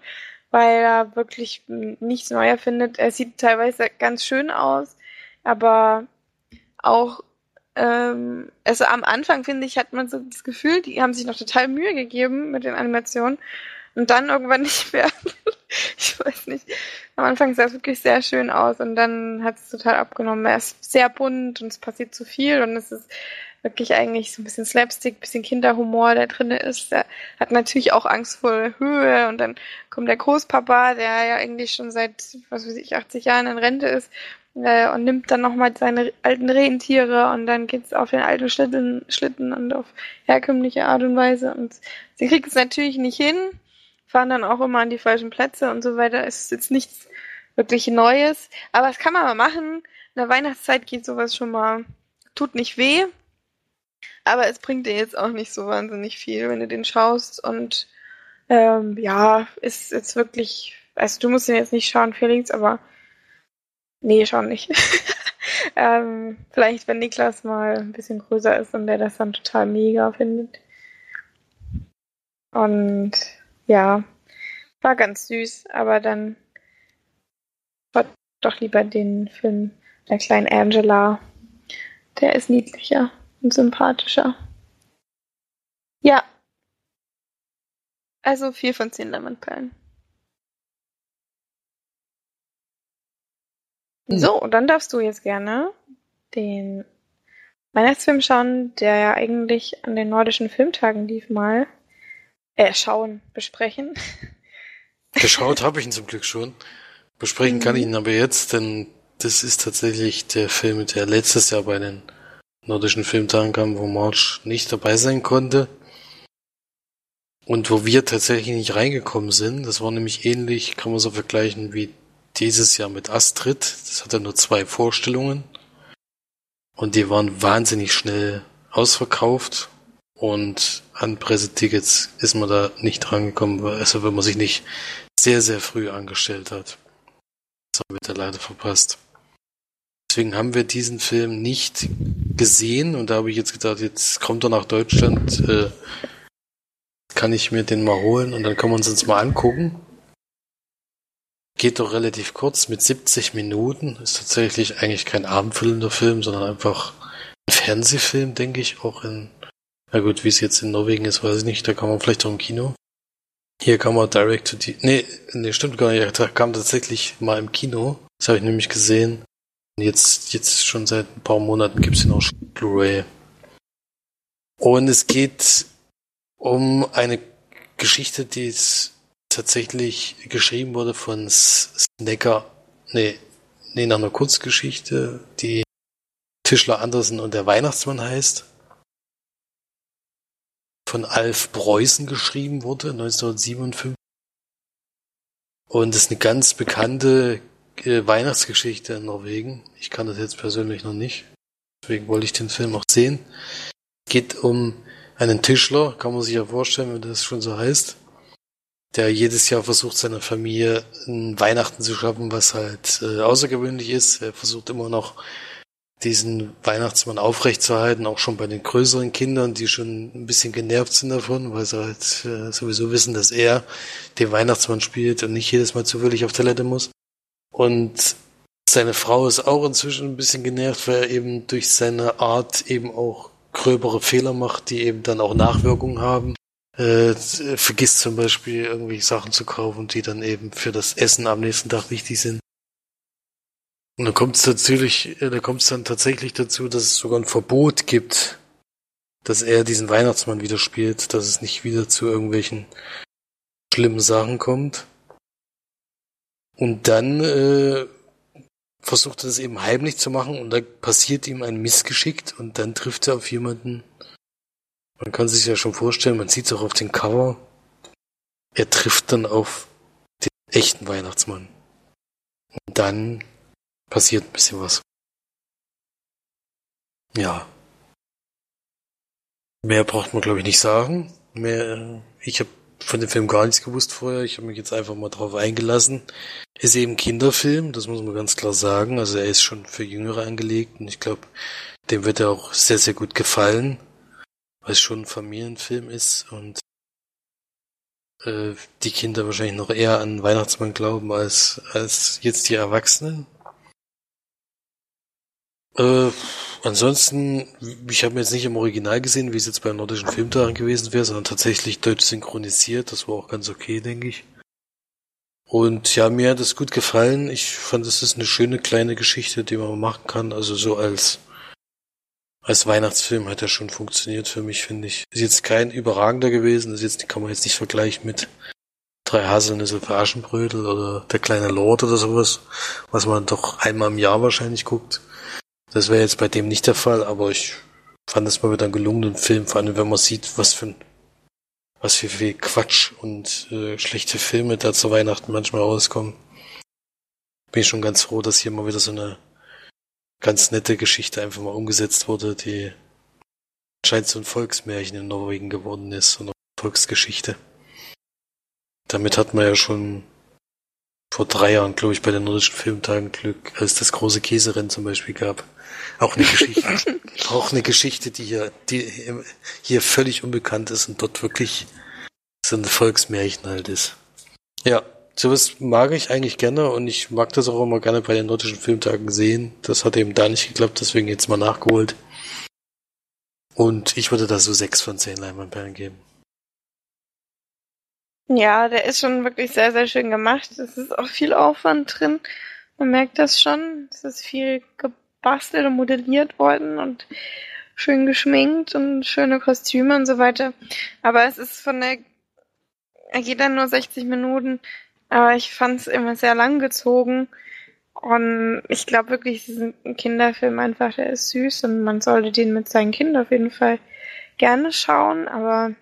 Speaker 1: weil er wirklich nichts Neues findet. Er sieht teilweise ganz schön aus, aber auch ähm, also am Anfang finde ich, hat man so das Gefühl, die haben sich noch total Mühe gegeben mit den Animationen und dann irgendwann [LAUGHS] nicht mehr. ich weiß nicht. Am Anfang sah es wirklich sehr schön aus und dann hat es total abgenommen. Er ist sehr bunt und es passiert zu viel und es ist wirklich eigentlich so ein bisschen Slapstick, ein bisschen Kinderhumor, der drin ist. Er hat natürlich auch Angst vor Höhe und dann kommt der Großpapa, der ja eigentlich schon seit, was weiß ich, 80 Jahren in Rente ist äh, und nimmt dann nochmal seine alten Rentiere und dann geht's auf den alten Schlitten, Schlitten und auf herkömmliche Art und Weise und sie kriegt es natürlich nicht hin fahren dann auch immer an die falschen Plätze und so weiter. Es ist jetzt nichts wirklich Neues, aber das kann man mal machen. In der Weihnachtszeit geht sowas schon mal, tut nicht weh, aber es bringt dir jetzt auch nicht so wahnsinnig viel, wenn du den schaust und ähm, ja, ist jetzt wirklich, also du musst ihn jetzt nicht schauen, Felix, aber nee, schau nicht. [LAUGHS] ähm, vielleicht, wenn Niklas mal ein bisschen größer ist und der das dann total mega findet. Und ja, war ganz süß, aber dann war doch lieber den Film der kleinen Angela. Der ist niedlicher und sympathischer. Ja. Also vier von zehn Lemonperlen. So, dann darfst du jetzt gerne den Weihnachtsfilm schauen, der ja eigentlich an den nordischen Filmtagen lief mal äh, schauen, besprechen. [LAUGHS]
Speaker 2: Geschaut habe ich ihn zum Glück schon. Besprechen mhm. kann ich ihn aber jetzt, denn das ist tatsächlich der Film, der letztes Jahr bei den nordischen Filmtagen kam, wo March nicht dabei sein konnte. Und wo wir tatsächlich nicht reingekommen sind. Das war nämlich ähnlich, kann man so vergleichen wie dieses Jahr mit Astrid. Das hatte nur zwei Vorstellungen. Und die waren wahnsinnig schnell ausverkauft. Und an Pressetickets ist man da nicht drangekommen, also wenn man sich nicht sehr, sehr früh angestellt hat. Das haben wir da leider verpasst. Deswegen haben wir diesen Film nicht gesehen und da habe ich jetzt gedacht, jetzt kommt er nach Deutschland, äh, kann ich mir den mal holen und dann können wir uns uns mal angucken. Geht doch relativ kurz mit 70 Minuten. Ist tatsächlich eigentlich kein abendfüllender Film, sondern einfach ein Fernsehfilm, denke ich, auch in na gut, wie es jetzt in Norwegen ist, weiß ich nicht. Da kann man vielleicht auch im Kino. Hier kann man direct to die. Nee, nee, stimmt gar nicht. Da kam tatsächlich mal im Kino. Das habe ich nämlich gesehen. Jetzt, jetzt schon seit ein paar Monaten gibt es ihn auch schon Blu-ray. Und es geht um eine Geschichte, die tatsächlich geschrieben wurde von Snacker. Nee, nee, nach einer Kurzgeschichte, die Tischler Andersen und der Weihnachtsmann heißt von Alf Preußen geschrieben wurde, 1957. Und das ist eine ganz bekannte äh, Weihnachtsgeschichte in Norwegen. Ich kann das jetzt persönlich noch nicht. Deswegen wollte ich den Film auch sehen. Es geht um einen Tischler, kann man sich ja vorstellen, wenn das schon so heißt, der jedes Jahr versucht, seiner Familie ein Weihnachten zu schaffen, was halt äh, außergewöhnlich ist. Er versucht immer noch diesen Weihnachtsmann aufrechtzuerhalten, auch schon bei den größeren Kindern, die schon ein bisschen genervt sind davon, weil sie halt äh, sowieso wissen, dass er den Weihnachtsmann spielt und nicht jedes Mal zufällig auf Toilette muss. Und seine Frau ist auch inzwischen ein bisschen genervt, weil er eben durch seine Art eben auch gröbere Fehler macht, die eben dann auch Nachwirkungen haben. Äh, vergisst zum Beispiel irgendwie Sachen zu kaufen, die dann eben für das Essen am nächsten Tag wichtig sind. Und dann kommt es natürlich, äh, da kommt es dann tatsächlich dazu, dass es sogar ein Verbot gibt, dass er diesen Weihnachtsmann wieder spielt, dass es nicht wieder zu irgendwelchen schlimmen Sachen kommt. Und dann äh, versucht er es eben heimlich zu machen und da passiert ihm ein Missgeschick und dann trifft er auf jemanden. Man kann sich ja schon vorstellen, man sieht es auch auf dem Cover. Er trifft dann auf den echten Weihnachtsmann. Und dann passiert ein bisschen was. Ja. Mehr braucht man, glaube ich, nicht sagen. Mehr, äh, ich habe von dem Film gar nichts gewusst vorher. Ich habe mich jetzt einfach mal drauf eingelassen. Ist eben Kinderfilm, das muss man ganz klar sagen. Also er ist schon für Jüngere angelegt und ich glaube, dem wird er auch sehr, sehr gut gefallen, weil es schon ein Familienfilm ist und äh, die Kinder wahrscheinlich noch eher an Weihnachtsmann glauben als, als jetzt die Erwachsenen. Äh, ansonsten, ich habe jetzt nicht im Original gesehen, wie es jetzt bei nordischen Filmtagen gewesen wäre, sondern tatsächlich deutsch synchronisiert. Das war auch ganz okay, denke ich. Und ja, mir hat es gut gefallen. Ich fand, es ist eine schöne kleine Geschichte, die man machen kann. Also so als als Weihnachtsfilm hat er schon funktioniert für mich, finde ich. Ist jetzt kein überragender gewesen. Ist jetzt kann man jetzt nicht vergleichen mit drei Haselnüsse für Aschenbrödel oder der kleine Lord oder sowas, was man doch einmal im Jahr wahrscheinlich guckt. Das wäre jetzt bei dem nicht der Fall, aber ich fand es mal wieder einen gelungenen Film, vor allem wenn man sieht, was für ein, was für viel Quatsch und äh, schlechte Filme da zu Weihnachten manchmal rauskommen. Bin ich schon ganz froh, dass hier mal wieder so eine ganz nette Geschichte einfach mal umgesetzt wurde, die scheint so ein Volksmärchen in Norwegen geworden ist, so eine Volksgeschichte. Damit hat man ja schon vor drei Jahren, glaube ich, bei den nordischen Filmtagen Glück, als das große Käserennen zum Beispiel gab. Auch eine Geschichte, [LAUGHS] auch eine Geschichte, die hier, die hier völlig unbekannt ist und dort wirklich so ein Volksmärchen halt ist. Ja, sowas mag ich eigentlich gerne und ich mag das auch immer gerne bei den nordischen Filmtagen sehen. Das hat eben da nicht geklappt, deswegen jetzt mal nachgeholt. Und ich würde da so sechs von zehn Leinwandperlen geben.
Speaker 1: Ja, der ist schon wirklich sehr, sehr schön gemacht. Es ist auch viel Aufwand drin. Man merkt das schon. Es ist viel gebastelt und modelliert worden und schön geschminkt und schöne Kostüme und so weiter. Aber es ist von der, er geht dann nur 60 Minuten, aber ich fand es immer sehr lang gezogen. Und ich glaube wirklich, diesen Kinderfilm einfach, der ist süß und man sollte den mit seinen Kindern auf jeden Fall gerne schauen, aber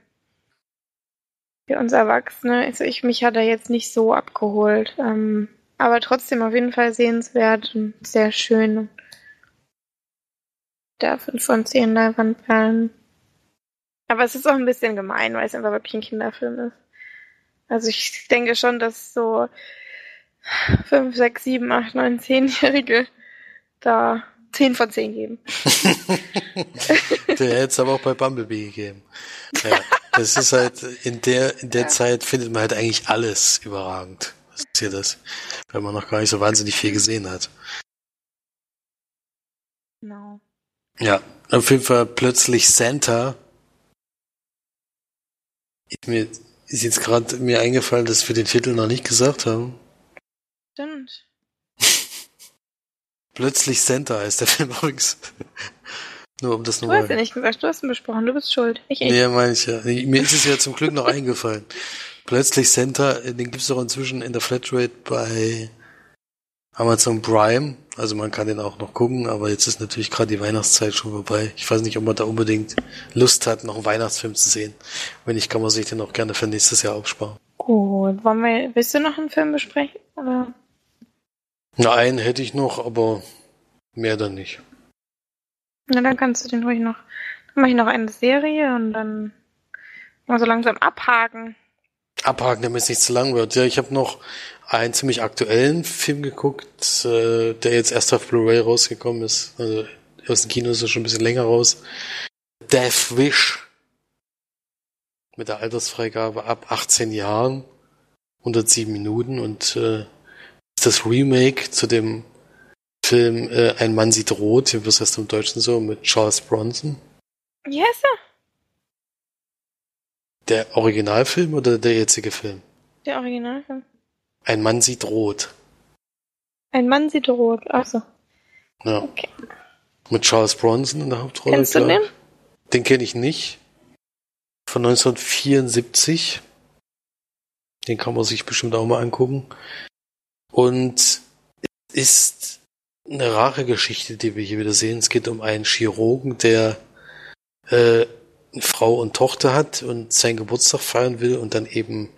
Speaker 1: für uns Erwachsene, also ich, mich hat er jetzt nicht so abgeholt. Ähm, aber trotzdem auf jeden Fall sehenswert und sehr schön. Da 5 von 10 Leinwandperlen. Aber es ist auch ein bisschen gemein, weil es einfach wirklich ein Kinderfilm ist. Also ich denke schon, dass so 5, 6, 7, 8, 9, 10-Jährige da 10 von 10 geben.
Speaker 2: Der hätte es aber auch bei Bumblebee gegeben. Ja, das ist halt, in der, in der ja. Zeit findet man halt eigentlich alles überragend. Was ist hier das? Wenn man noch gar nicht so wahnsinnig viel gesehen hat.
Speaker 1: Genau.
Speaker 2: Ja, auf jeden Fall plötzlich Santa. Ist mir ist jetzt gerade mir eingefallen, dass wir den Titel noch nicht gesagt haben.
Speaker 1: Stimmt. [LAUGHS]
Speaker 2: plötzlich Santa heißt der Film übrigens. [LAUGHS] Nur um das
Speaker 1: nochmal. Du hast ja nicht gesagt, du hast ihn besprochen, du bist schuld.
Speaker 2: Ich echt. Nee, meine ich ja. Mir ist es ja zum Glück noch [LAUGHS] eingefallen. Plötzlich Center, den gibt's doch inzwischen in der Flatrate bei Amazon Prime. Also man kann den auch noch gucken, aber jetzt ist natürlich gerade die Weihnachtszeit schon vorbei. Ich weiß nicht, ob man da unbedingt Lust hat, noch einen Weihnachtsfilm zu sehen. Wenn nicht, kann man sich den auch gerne für nächstes Jahr aufsparen.
Speaker 1: Gut, wollen wir, willst du noch einen Film besprechen? Oder?
Speaker 2: Nein, hätte ich noch, aber mehr dann nicht.
Speaker 1: Na, dann kannst du den ruhig noch. Dann mache ich noch eine Serie und dann mal so langsam abhaken.
Speaker 2: Abhaken, damit es nicht zu lang wird. Ja, ich habe noch einen ziemlich aktuellen Film geguckt, äh, der jetzt erst auf Blu-ray rausgekommen ist. Also aus dem Kino ist er schon ein bisschen länger raus. Death Wish. Mit der Altersfreigabe ab 18 Jahren. 107 Minuten und äh, ist das Remake zu dem Film äh, Ein Mann sieht rot, was heißt im Deutschen so, mit Charles Bronson.
Speaker 1: Wie heißt er?
Speaker 2: Der Originalfilm oder der jetzige Film?
Speaker 1: Der Originalfilm.
Speaker 2: Ein Mann sieht rot.
Speaker 1: Ein Mann sieht rot, achso.
Speaker 2: Ja. Okay. Mit Charles Bronson in der Hauptrolle.
Speaker 1: Kennst du den?
Speaker 2: Den kenne ich nicht. Von 1974. Den kann man sich bestimmt auch mal angucken. Und es ist eine rare Geschichte, die wir hier wieder sehen. Es geht um einen Chirurgen, der äh, Frau und Tochter hat und seinen Geburtstag feiern will und dann eben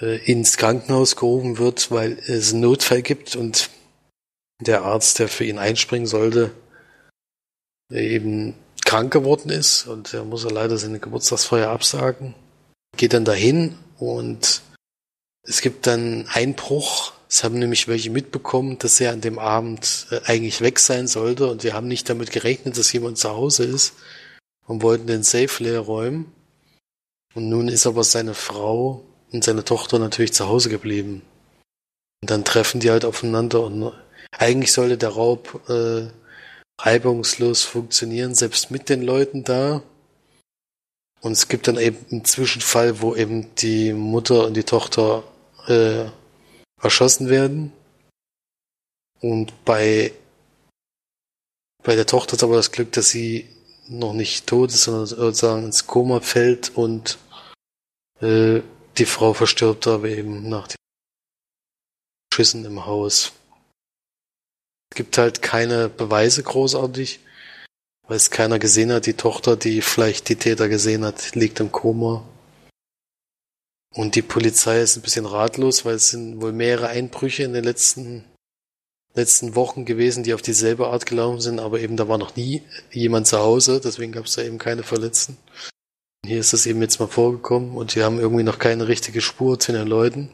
Speaker 2: äh, ins Krankenhaus gerufen wird, weil es einen Notfall gibt und der Arzt, der für ihn einspringen sollte, eben krank geworden ist und er muss er leider seine Geburtstagsfeier absagen. Geht dann dahin und es gibt dann Einbruch. Es haben nämlich welche mitbekommen, dass er an dem Abend äh, eigentlich weg sein sollte und wir haben nicht damit gerechnet, dass jemand zu Hause ist und wollten den Safe leer räumen. Und nun ist aber seine Frau und seine Tochter natürlich zu Hause geblieben. Und dann treffen die halt aufeinander und eigentlich sollte der Raub äh, reibungslos funktionieren, selbst mit den Leuten da. Und es gibt dann eben einen Zwischenfall, wo eben die Mutter und die Tochter äh, erschossen werden. Und bei, bei der Tochter ist aber das Glück, dass sie noch nicht tot ist, sondern sozusagen ins Koma fällt und äh, die Frau verstirbt aber eben nach den Schüssen im Haus. Es gibt halt keine Beweise großartig, weil es keiner gesehen hat. Die Tochter, die vielleicht die Täter gesehen hat, liegt im Koma. Und die Polizei ist ein bisschen ratlos, weil es sind wohl mehrere Einbrüche in den letzten, letzten Wochen gewesen, die auf dieselbe Art gelaufen sind, aber eben da war noch nie jemand zu Hause, deswegen gab es da eben keine Verletzten. Hier ist das eben jetzt mal vorgekommen und sie haben irgendwie noch keine richtige Spur zu den Leuten.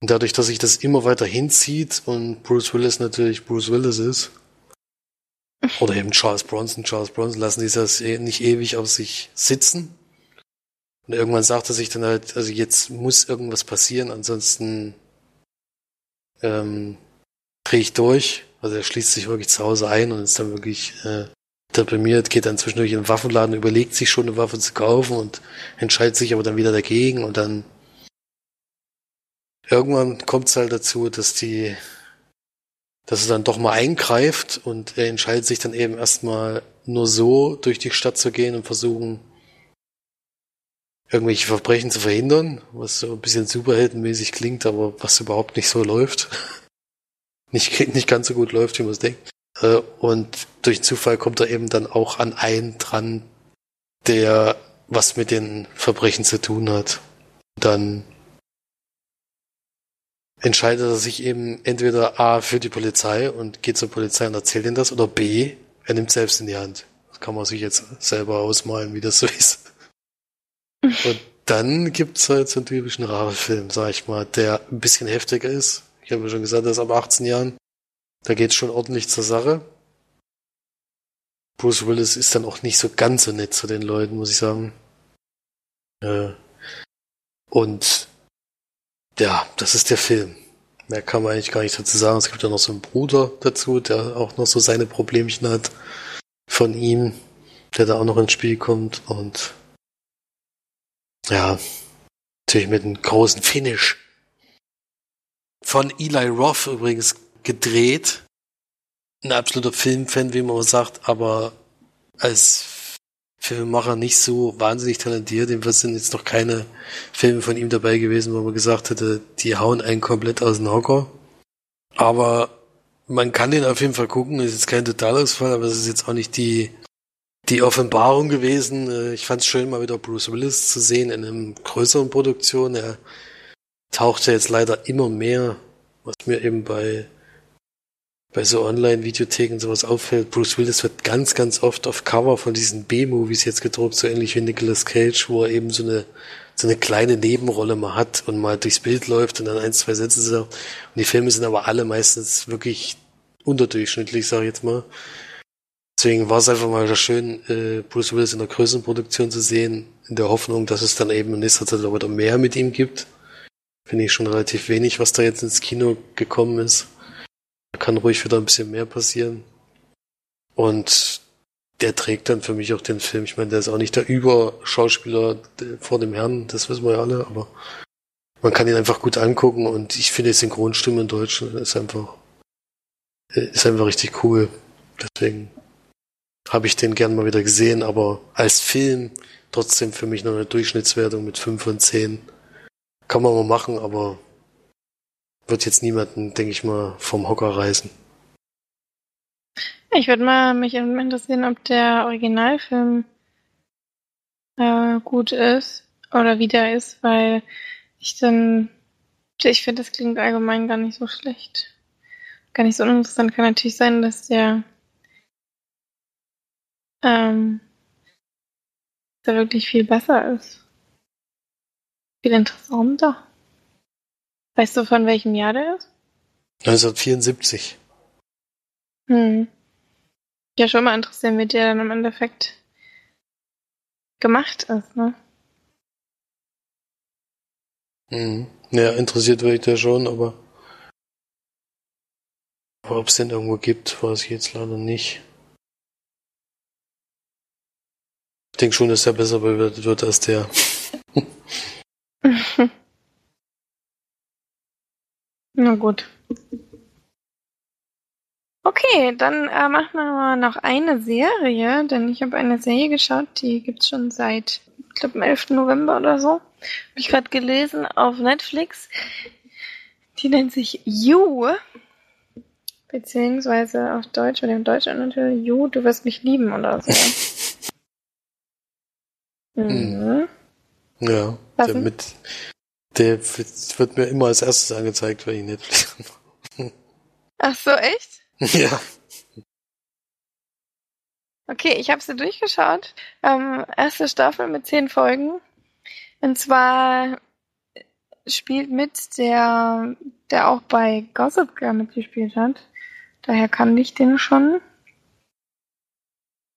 Speaker 2: Und dadurch, dass sich das immer weiter hinzieht und Bruce Willis natürlich Bruce Willis ist, oder eben Charles Bronson, Charles Bronson, lassen die das eh nicht ewig auf sich sitzen. Und irgendwann sagt er sich dann halt, also jetzt muss irgendwas passieren, ansonsten ähm, drehe ich durch. Also er schließt sich wirklich zu Hause ein und ist dann wirklich äh, deprimiert, geht dann zwischendurch in den Waffenladen, überlegt sich schon eine Waffe zu kaufen und entscheidet sich aber dann wieder dagegen und dann irgendwann kommt es halt dazu, dass die, dass er dann doch mal eingreift und er entscheidet sich dann eben erstmal nur so durch die Stadt zu gehen und versuchen, irgendwelche Verbrechen zu verhindern, was so ein bisschen superheldenmäßig klingt, aber was überhaupt nicht so läuft. Nicht, nicht ganz so gut läuft, wie man es denkt. Äh, und durch Zufall kommt er eben dann auch an einen dran, der was mit den Verbrechen zu tun hat. Dann entscheidet er sich eben entweder A für die Polizei und geht zur Polizei und erzählt ihnen das oder B, er nimmt selbst in die Hand. Das kann man sich jetzt selber ausmalen, wie das so ist. [LAUGHS] Und dann gibt's halt so einen typischen Rache-Film, sag ich mal, der ein bisschen heftiger ist. Ich habe ja schon gesagt, er ist ab 18 Jahren. Da geht's schon ordentlich zur Sache. Bruce Willis ist dann auch nicht so ganz so nett zu den Leuten, muss ich sagen. Äh, und ja, das ist der Film. Mehr kann man eigentlich gar nicht dazu sagen. Es gibt ja noch so einen Bruder dazu, der auch noch so seine Problemchen hat von ihm, der da auch noch ins Spiel kommt und ja, natürlich mit einem großen Finish. Von Eli Roth übrigens gedreht. Ein absoluter Filmfan, wie man sagt, aber als Filmemacher nicht so wahnsinnig talentiert. Jedenfalls sind jetzt noch keine Filme von ihm dabei gewesen, wo man gesagt hätte, die hauen einen komplett aus dem Hocker. Aber man kann den auf jeden Fall gucken. Ist jetzt kein Totalausfall, aber es ist jetzt auch nicht die, die Offenbarung gewesen. Äh, ich fand es schön, mal wieder Bruce Willis zu sehen in einem größeren Produktion. Er tauchte jetzt leider immer mehr, was mir eben bei bei so Online-Videotheken sowas auffällt, Bruce Willis wird ganz, ganz oft auf Cover von diesen B-Movies jetzt gedruckt, so ähnlich wie Nicolas Cage, wo er eben so eine, so eine kleine Nebenrolle mal hat und mal durchs Bild läuft und dann ein, zwei Sätze sagt. Und die Filme sind aber alle meistens wirklich unterdurchschnittlich, sag ich jetzt mal. Deswegen war es einfach mal schön, äh, Bruce Willis in der größeren Produktion zu sehen, in der Hoffnung, dass es dann eben in nächster Zeit wieder mehr mit ihm gibt. Finde ich schon relativ wenig, was da jetzt ins Kino gekommen ist. Da kann ruhig wieder ein bisschen mehr passieren. Und der trägt dann für mich auch den Film. Ich meine, der ist auch nicht der Überschauspieler vor dem Herrn, das wissen wir ja alle, aber man kann ihn einfach gut angucken und ich finde die Synchronstimme in Deutsch ist einfach, ist einfach richtig cool. Deswegen habe ich den gern mal wieder gesehen, aber als Film trotzdem für mich noch eine Durchschnittswertung mit 5 von 10. Kann man mal machen, aber wird jetzt niemanden, denke ich mal, vom Hocker reißen.
Speaker 1: Ich würde mal mich interessieren, ob der Originalfilm äh, gut ist oder wie der ist, weil ich dann, ich finde, das klingt allgemein gar nicht so schlecht. Gar nicht so uninteressant. Kann natürlich sein, dass der ähm, der wirklich viel besser ist. Viel interessanter. Weißt du, von welchem Jahr der ist?
Speaker 2: 1974.
Speaker 1: Hm. Ja, schon mal interessieren, wie der dann im Endeffekt gemacht ist, ne?
Speaker 2: Hm. Ja, interessiert würde ich der schon, aber, aber ob es den irgendwo gibt, weiß ich jetzt leider nicht. Ich denke schon, dass er besser bewertet wird als der. [LAUGHS] [LAUGHS]
Speaker 1: Na gut. Okay, dann äh, machen wir mal noch eine Serie, denn ich habe eine Serie geschaut, die gibt's schon seit, ich glaube, 11. November oder so. Habe ich gerade gelesen auf Netflix. Die nennt sich You. Beziehungsweise auf Deutsch, mit dem deutschen Untertitel You, du wirst mich lieben oder so. [LAUGHS]
Speaker 2: Mhm. Ja, der, mit, der wird mir immer als erstes angezeigt, weil ich Netflix
Speaker 1: Ach so, echt? [LAUGHS]
Speaker 2: Ja.
Speaker 1: Okay, ich habe sie durchgeschaut. Ähm, erste Staffel mit zehn Folgen. Und zwar spielt mit der, der auch bei Gossip Girl mitgespielt hat. Daher kann ich den schon.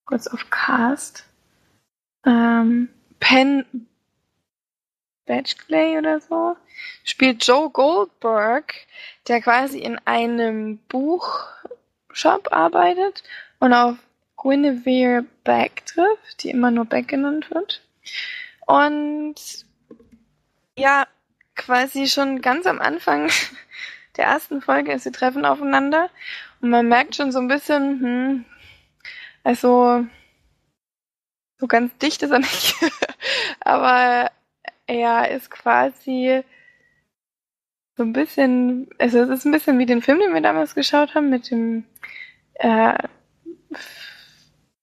Speaker 1: Kurz auf Cast ähm, Penn Badgley oder so, spielt Joe Goldberg, der quasi in einem Buchshop arbeitet und auf Guinevere Beck trifft, die immer nur Beck genannt wird. Und ja, quasi schon ganz am Anfang [LAUGHS] der ersten Folge ist, sie treffen aufeinander und man merkt schon so ein bisschen, hm, also so ganz dicht ist er nicht. [LAUGHS] Aber er ist quasi so ein bisschen, also es ist ein bisschen wie den Film, den wir damals geschaut haben, mit dem, äh,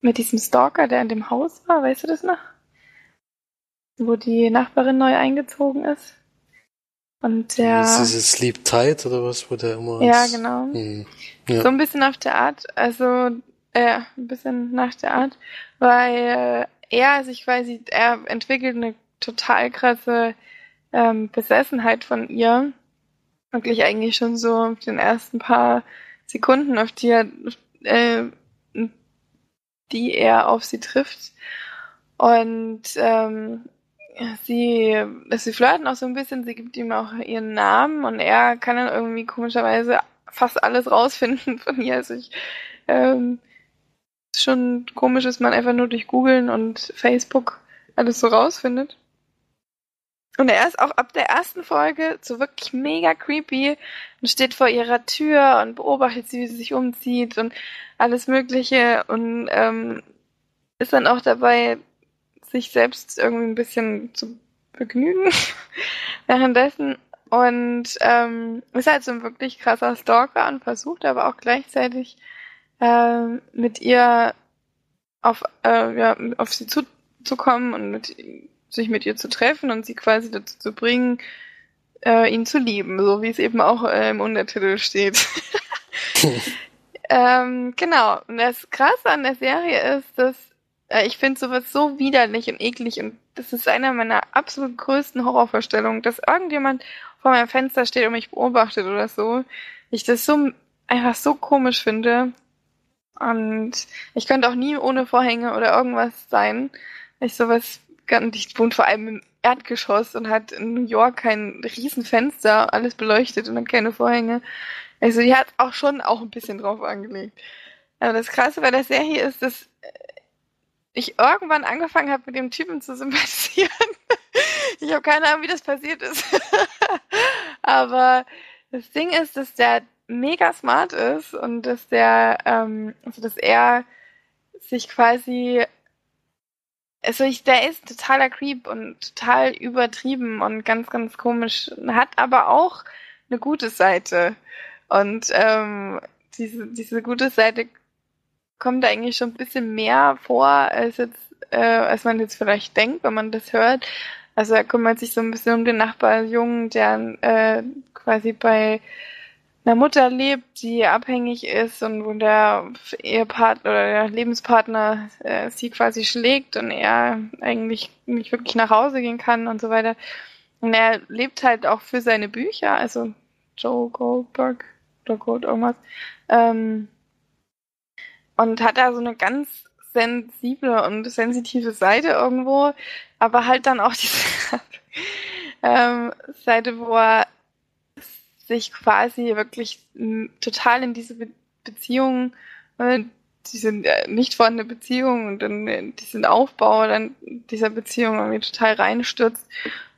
Speaker 1: mit diesem Stalker, der in dem Haus war, weißt du das noch? Wo die Nachbarin neu eingezogen ist. Und der.
Speaker 2: Ist dieses Sleep Tight oder was, wo der immer.
Speaker 1: Ja, ist? genau. Hm. Ja. So ein bisschen auf der Art. Also äh, ein bisschen nach der Art, weil er sich quasi, er entwickelt eine total krasse ähm, Besessenheit von ihr. Wirklich eigentlich schon so auf den ersten paar Sekunden, auf die er, äh, die er auf sie trifft. Und ähm, sie, sie flirten auch so ein bisschen, sie gibt ihm auch ihren Namen und er kann dann irgendwie komischerweise fast alles rausfinden [LAUGHS] von ihr. Also ich ähm, schon komisch ist, man einfach nur durch Googlen und Facebook alles so rausfindet. Und er ist auch ab der ersten Folge so wirklich mega creepy und steht vor ihrer Tür und beobachtet sie, wie sie sich umzieht und alles Mögliche und ähm, ist dann auch dabei, sich selbst irgendwie ein bisschen zu begnügen [LAUGHS] währenddessen. Und ähm, ist halt so ein wirklich krasser Stalker und versucht aber auch gleichzeitig äh, mit ihr auf, äh, ja, auf sie zuzukommen und mit, sich mit ihr zu treffen und sie quasi dazu zu bringen, äh, ihn zu lieben, so wie es eben auch äh, im Untertitel steht. [LAUGHS] ähm, genau. Und das Krasse an der Serie ist, dass äh, ich finde sowas so widerlich und eklig und das ist einer meiner absolut größten Horrorvorstellungen, dass irgendjemand vor meinem Fenster steht und mich beobachtet oder so. Ich das so einfach so komisch finde. Und ich könnte auch nie ohne Vorhänge oder irgendwas sein. Ich sowas, ich wohne vor allem im Erdgeschoss und hat in New York kein Riesenfenster, alles beleuchtet und dann keine Vorhänge. Also die hat auch schon auch ein bisschen drauf angelegt. Aber das Krasse bei der Serie ist, dass ich irgendwann angefangen habe, mit dem Typen zu sympathisieren. [LAUGHS] ich habe keine Ahnung, wie das passiert ist. [LAUGHS] Aber das Ding ist, dass der mega smart ist und dass der, ähm, also dass er sich quasi also ich, der ist totaler Creep und total übertrieben und ganz, ganz komisch. Hat aber auch eine gute Seite. Und ähm, diese, diese gute Seite kommt eigentlich schon ein bisschen mehr vor, als jetzt, äh, als man jetzt vielleicht denkt, wenn man das hört. Also er kümmert sich so ein bisschen um den Nachbarjungen, der äh, quasi bei einer Mutter lebt, die abhängig ist und wo der Ehepartner oder der Lebenspartner äh, sie quasi schlägt und er eigentlich nicht wirklich nach Hause gehen kann und so weiter. Und er lebt halt auch für seine Bücher, also Joe Goldberg oder Gold irgendwas. Ähm, und hat da so eine ganz sensible und sensitive Seite irgendwo, aber halt dann auch diese [LAUGHS] ähm, Seite, wo er sich quasi wirklich total in diese Be Beziehung, äh, diese nicht vorhandene Beziehung und dann äh, diesen Aufbau dann dieser Beziehung irgendwie total reinstürzt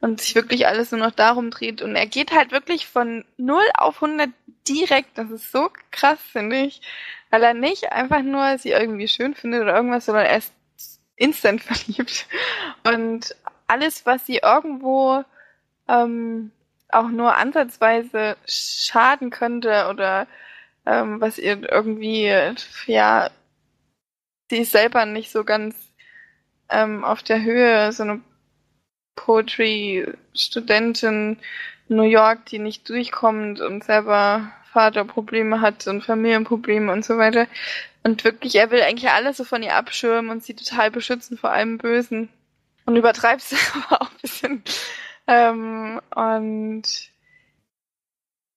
Speaker 1: und sich wirklich alles nur noch darum dreht. Und er geht halt wirklich von 0 auf 100 direkt. Das ist so krass, finde ich. Weil er nicht einfach nur sie irgendwie schön findet oder irgendwas, sondern er ist instant [LAUGHS] verliebt. Und alles, was sie irgendwo ähm, auch nur ansatzweise schaden könnte oder ähm, was ihr irgendwie, ja, sie ist selber nicht so ganz ähm, auf der Höhe, so eine Poetry-Studentin in New York, die nicht durchkommt und selber Vaterprobleme hat und Familienprobleme und so weiter. Und wirklich, er will eigentlich alles so von ihr abschirmen und sie total beschützen vor allem Bösen. Und übertreibt es [LAUGHS] aber auch ein bisschen. Ähm, und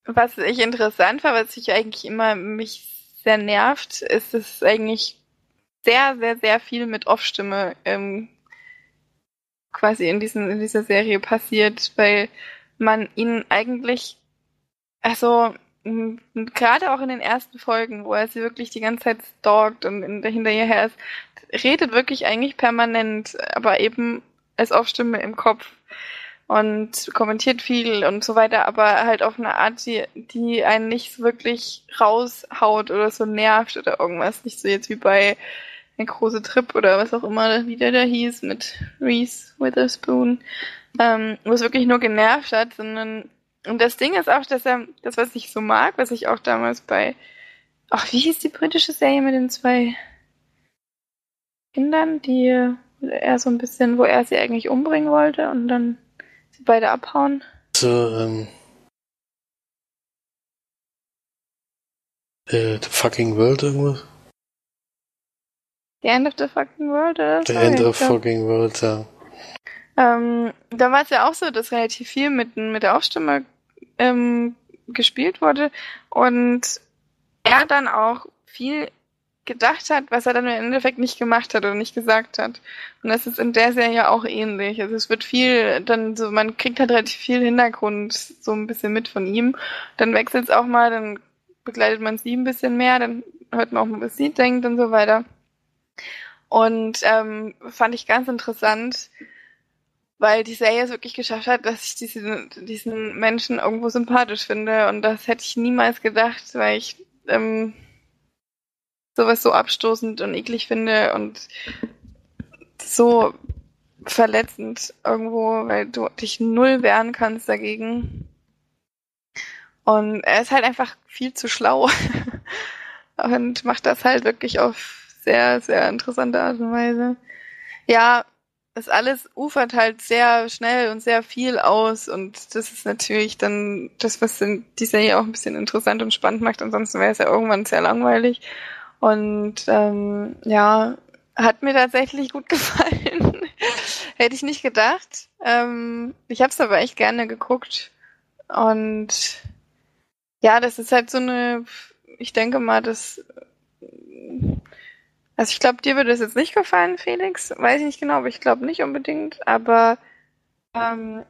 Speaker 1: was ich interessant war, was ich eigentlich immer mich sehr nervt, ist, dass eigentlich sehr, sehr, sehr viel mit Off-Stimme ähm, quasi in, diesen, in dieser Serie passiert, weil man ihn eigentlich, also gerade auch in den ersten Folgen, wo er sie wirklich die ganze Zeit stalkt und hinter ihr her ist, redet wirklich eigentlich permanent, aber eben als Off-Stimme im Kopf und kommentiert viel und so weiter, aber halt auf eine Art, die, die einen nicht wirklich raushaut oder so nervt oder irgendwas. Nicht so jetzt wie bei ein großer Trip oder was auch immer, wie der da hieß, mit Reese Witherspoon, ähm, wo es wirklich nur genervt hat, sondern und das Ding ist auch, dass er, das was ich so mag, was ich auch damals bei, ach, wie hieß die britische Serie mit den zwei Kindern, die er so ein bisschen, wo er sie eigentlich umbringen wollte und dann Sie beide abhauen?
Speaker 2: So, ähm. Äh, the fucking world irgendwas?
Speaker 1: The end of the fucking world, oder?
Speaker 2: The end of fucking world, ja.
Speaker 1: Ähm, da war es ja auch so, dass relativ viel mit, mit der Aufstimme ähm, gespielt wurde und er dann auch viel gedacht hat, was er dann im Endeffekt nicht gemacht hat oder nicht gesagt hat. Und das ist in der Serie auch ähnlich. Also es wird viel, dann so, man kriegt halt relativ viel Hintergrund so ein bisschen mit von ihm. Dann wechselt es auch mal, dann begleitet man sie ein bisschen mehr, dann hört man auch mal, was sie denkt und so weiter. Und ähm, fand ich ganz interessant, weil die Serie es wirklich geschafft hat, dass ich diesen, diesen Menschen irgendwo sympathisch finde. Und das hätte ich niemals gedacht, weil ich ähm, sowas so abstoßend und eklig finde und so verletzend irgendwo, weil du dich null wehren kannst dagegen. Und er ist halt einfach viel zu schlau [LAUGHS] und macht das halt wirklich auf sehr, sehr interessante Art und Weise. Ja, das alles ufert halt sehr schnell und sehr viel aus und das ist natürlich dann das, was die Serie auch ein bisschen interessant und spannend macht. Ansonsten wäre es ja irgendwann sehr langweilig. Und ähm, ja, hat mir tatsächlich gut [LAUGHS] gefallen. Hätte ich nicht gedacht. Ähm, ich habe es aber echt gerne geguckt. Und ja, das ist halt so eine, ich denke mal, das. Also ich glaube, dir würde es jetzt nicht gefallen, Felix. Weiß ich nicht genau, aber ich glaube nicht unbedingt. Aber ähm,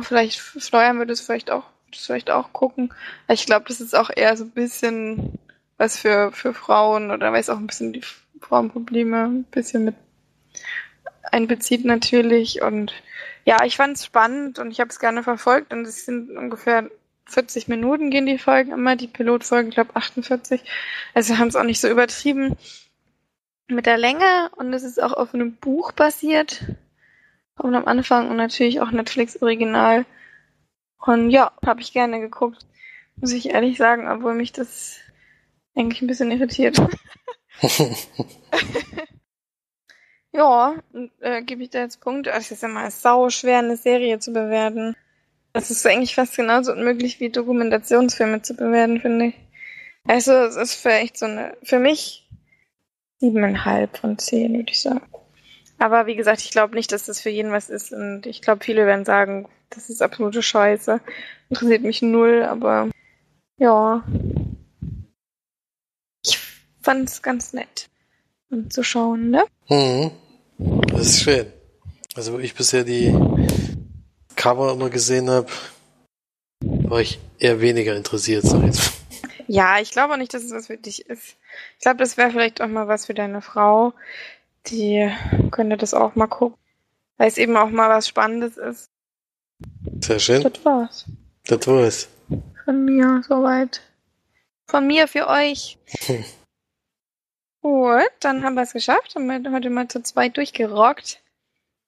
Speaker 1: vielleicht Florian würde es vielleicht auch, vielleicht auch gucken. Ich glaube, das ist auch eher so ein bisschen was für, für Frauen oder weiß auch ein bisschen die Frauenprobleme ein bisschen mit einbezieht natürlich. Und ja, ich fand es spannend und ich habe es gerne verfolgt und es sind ungefähr 40 Minuten gehen die Folgen immer, die Pilotfolgen, ich glaube 48. Also haben es auch nicht so übertrieben. mit der Länge und es ist auch auf einem Buch basiert. Und am Anfang und natürlich auch Netflix Original. Und ja, habe ich gerne geguckt. Muss ich ehrlich sagen, obwohl mich das eigentlich ein bisschen irritiert. [LAUGHS] [LAUGHS] ja, äh, gebe ich da jetzt Punkte. Es ist immer sau schwer, eine Serie zu bewerten. Das ist eigentlich fast genauso unmöglich wie Dokumentationsfilme zu bewerten, finde ich. Also es ist vielleicht so eine, für mich siebeneinhalb von zehn, würde ich sagen. Aber wie gesagt, ich glaube nicht, dass das für jeden was ist. Und ich glaube, viele werden sagen, das ist absolute Scheiße. Interessiert mich null, aber ja. Ich fand es ganz nett um zu schauen, ne?
Speaker 2: Mhm. Das ist schön. Also wo ich bisher die Cover immer gesehen habe, war ich eher weniger interessiert, sag jetzt.
Speaker 1: Ja, ich glaube auch nicht, dass es was für dich ist. Ich glaube, das wäre vielleicht auch mal was für deine Frau. Die könnte das auch mal gucken. Weil es eben auch mal was Spannendes ist.
Speaker 2: Sehr schön.
Speaker 1: Das war's.
Speaker 2: Das war's.
Speaker 1: Von mir soweit. Von mir für euch. [LAUGHS] Gut, dann haben wir es geschafft. Haben wir heute mal zu zweit durchgerockt.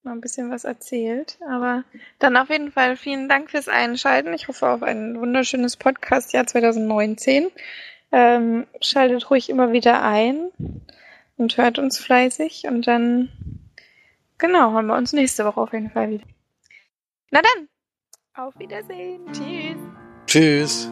Speaker 1: Mal ein bisschen was erzählt. Aber dann auf jeden Fall vielen Dank fürs Einschalten. Ich hoffe auf ein wunderschönes Podcast-Jahr 2019. Ähm, schaltet ruhig immer wieder ein und hört uns fleißig. Und dann, genau, haben wir uns nächste Woche auf jeden Fall wieder. Na dann, auf Wiedersehen. Tschüss.
Speaker 2: Tschüss.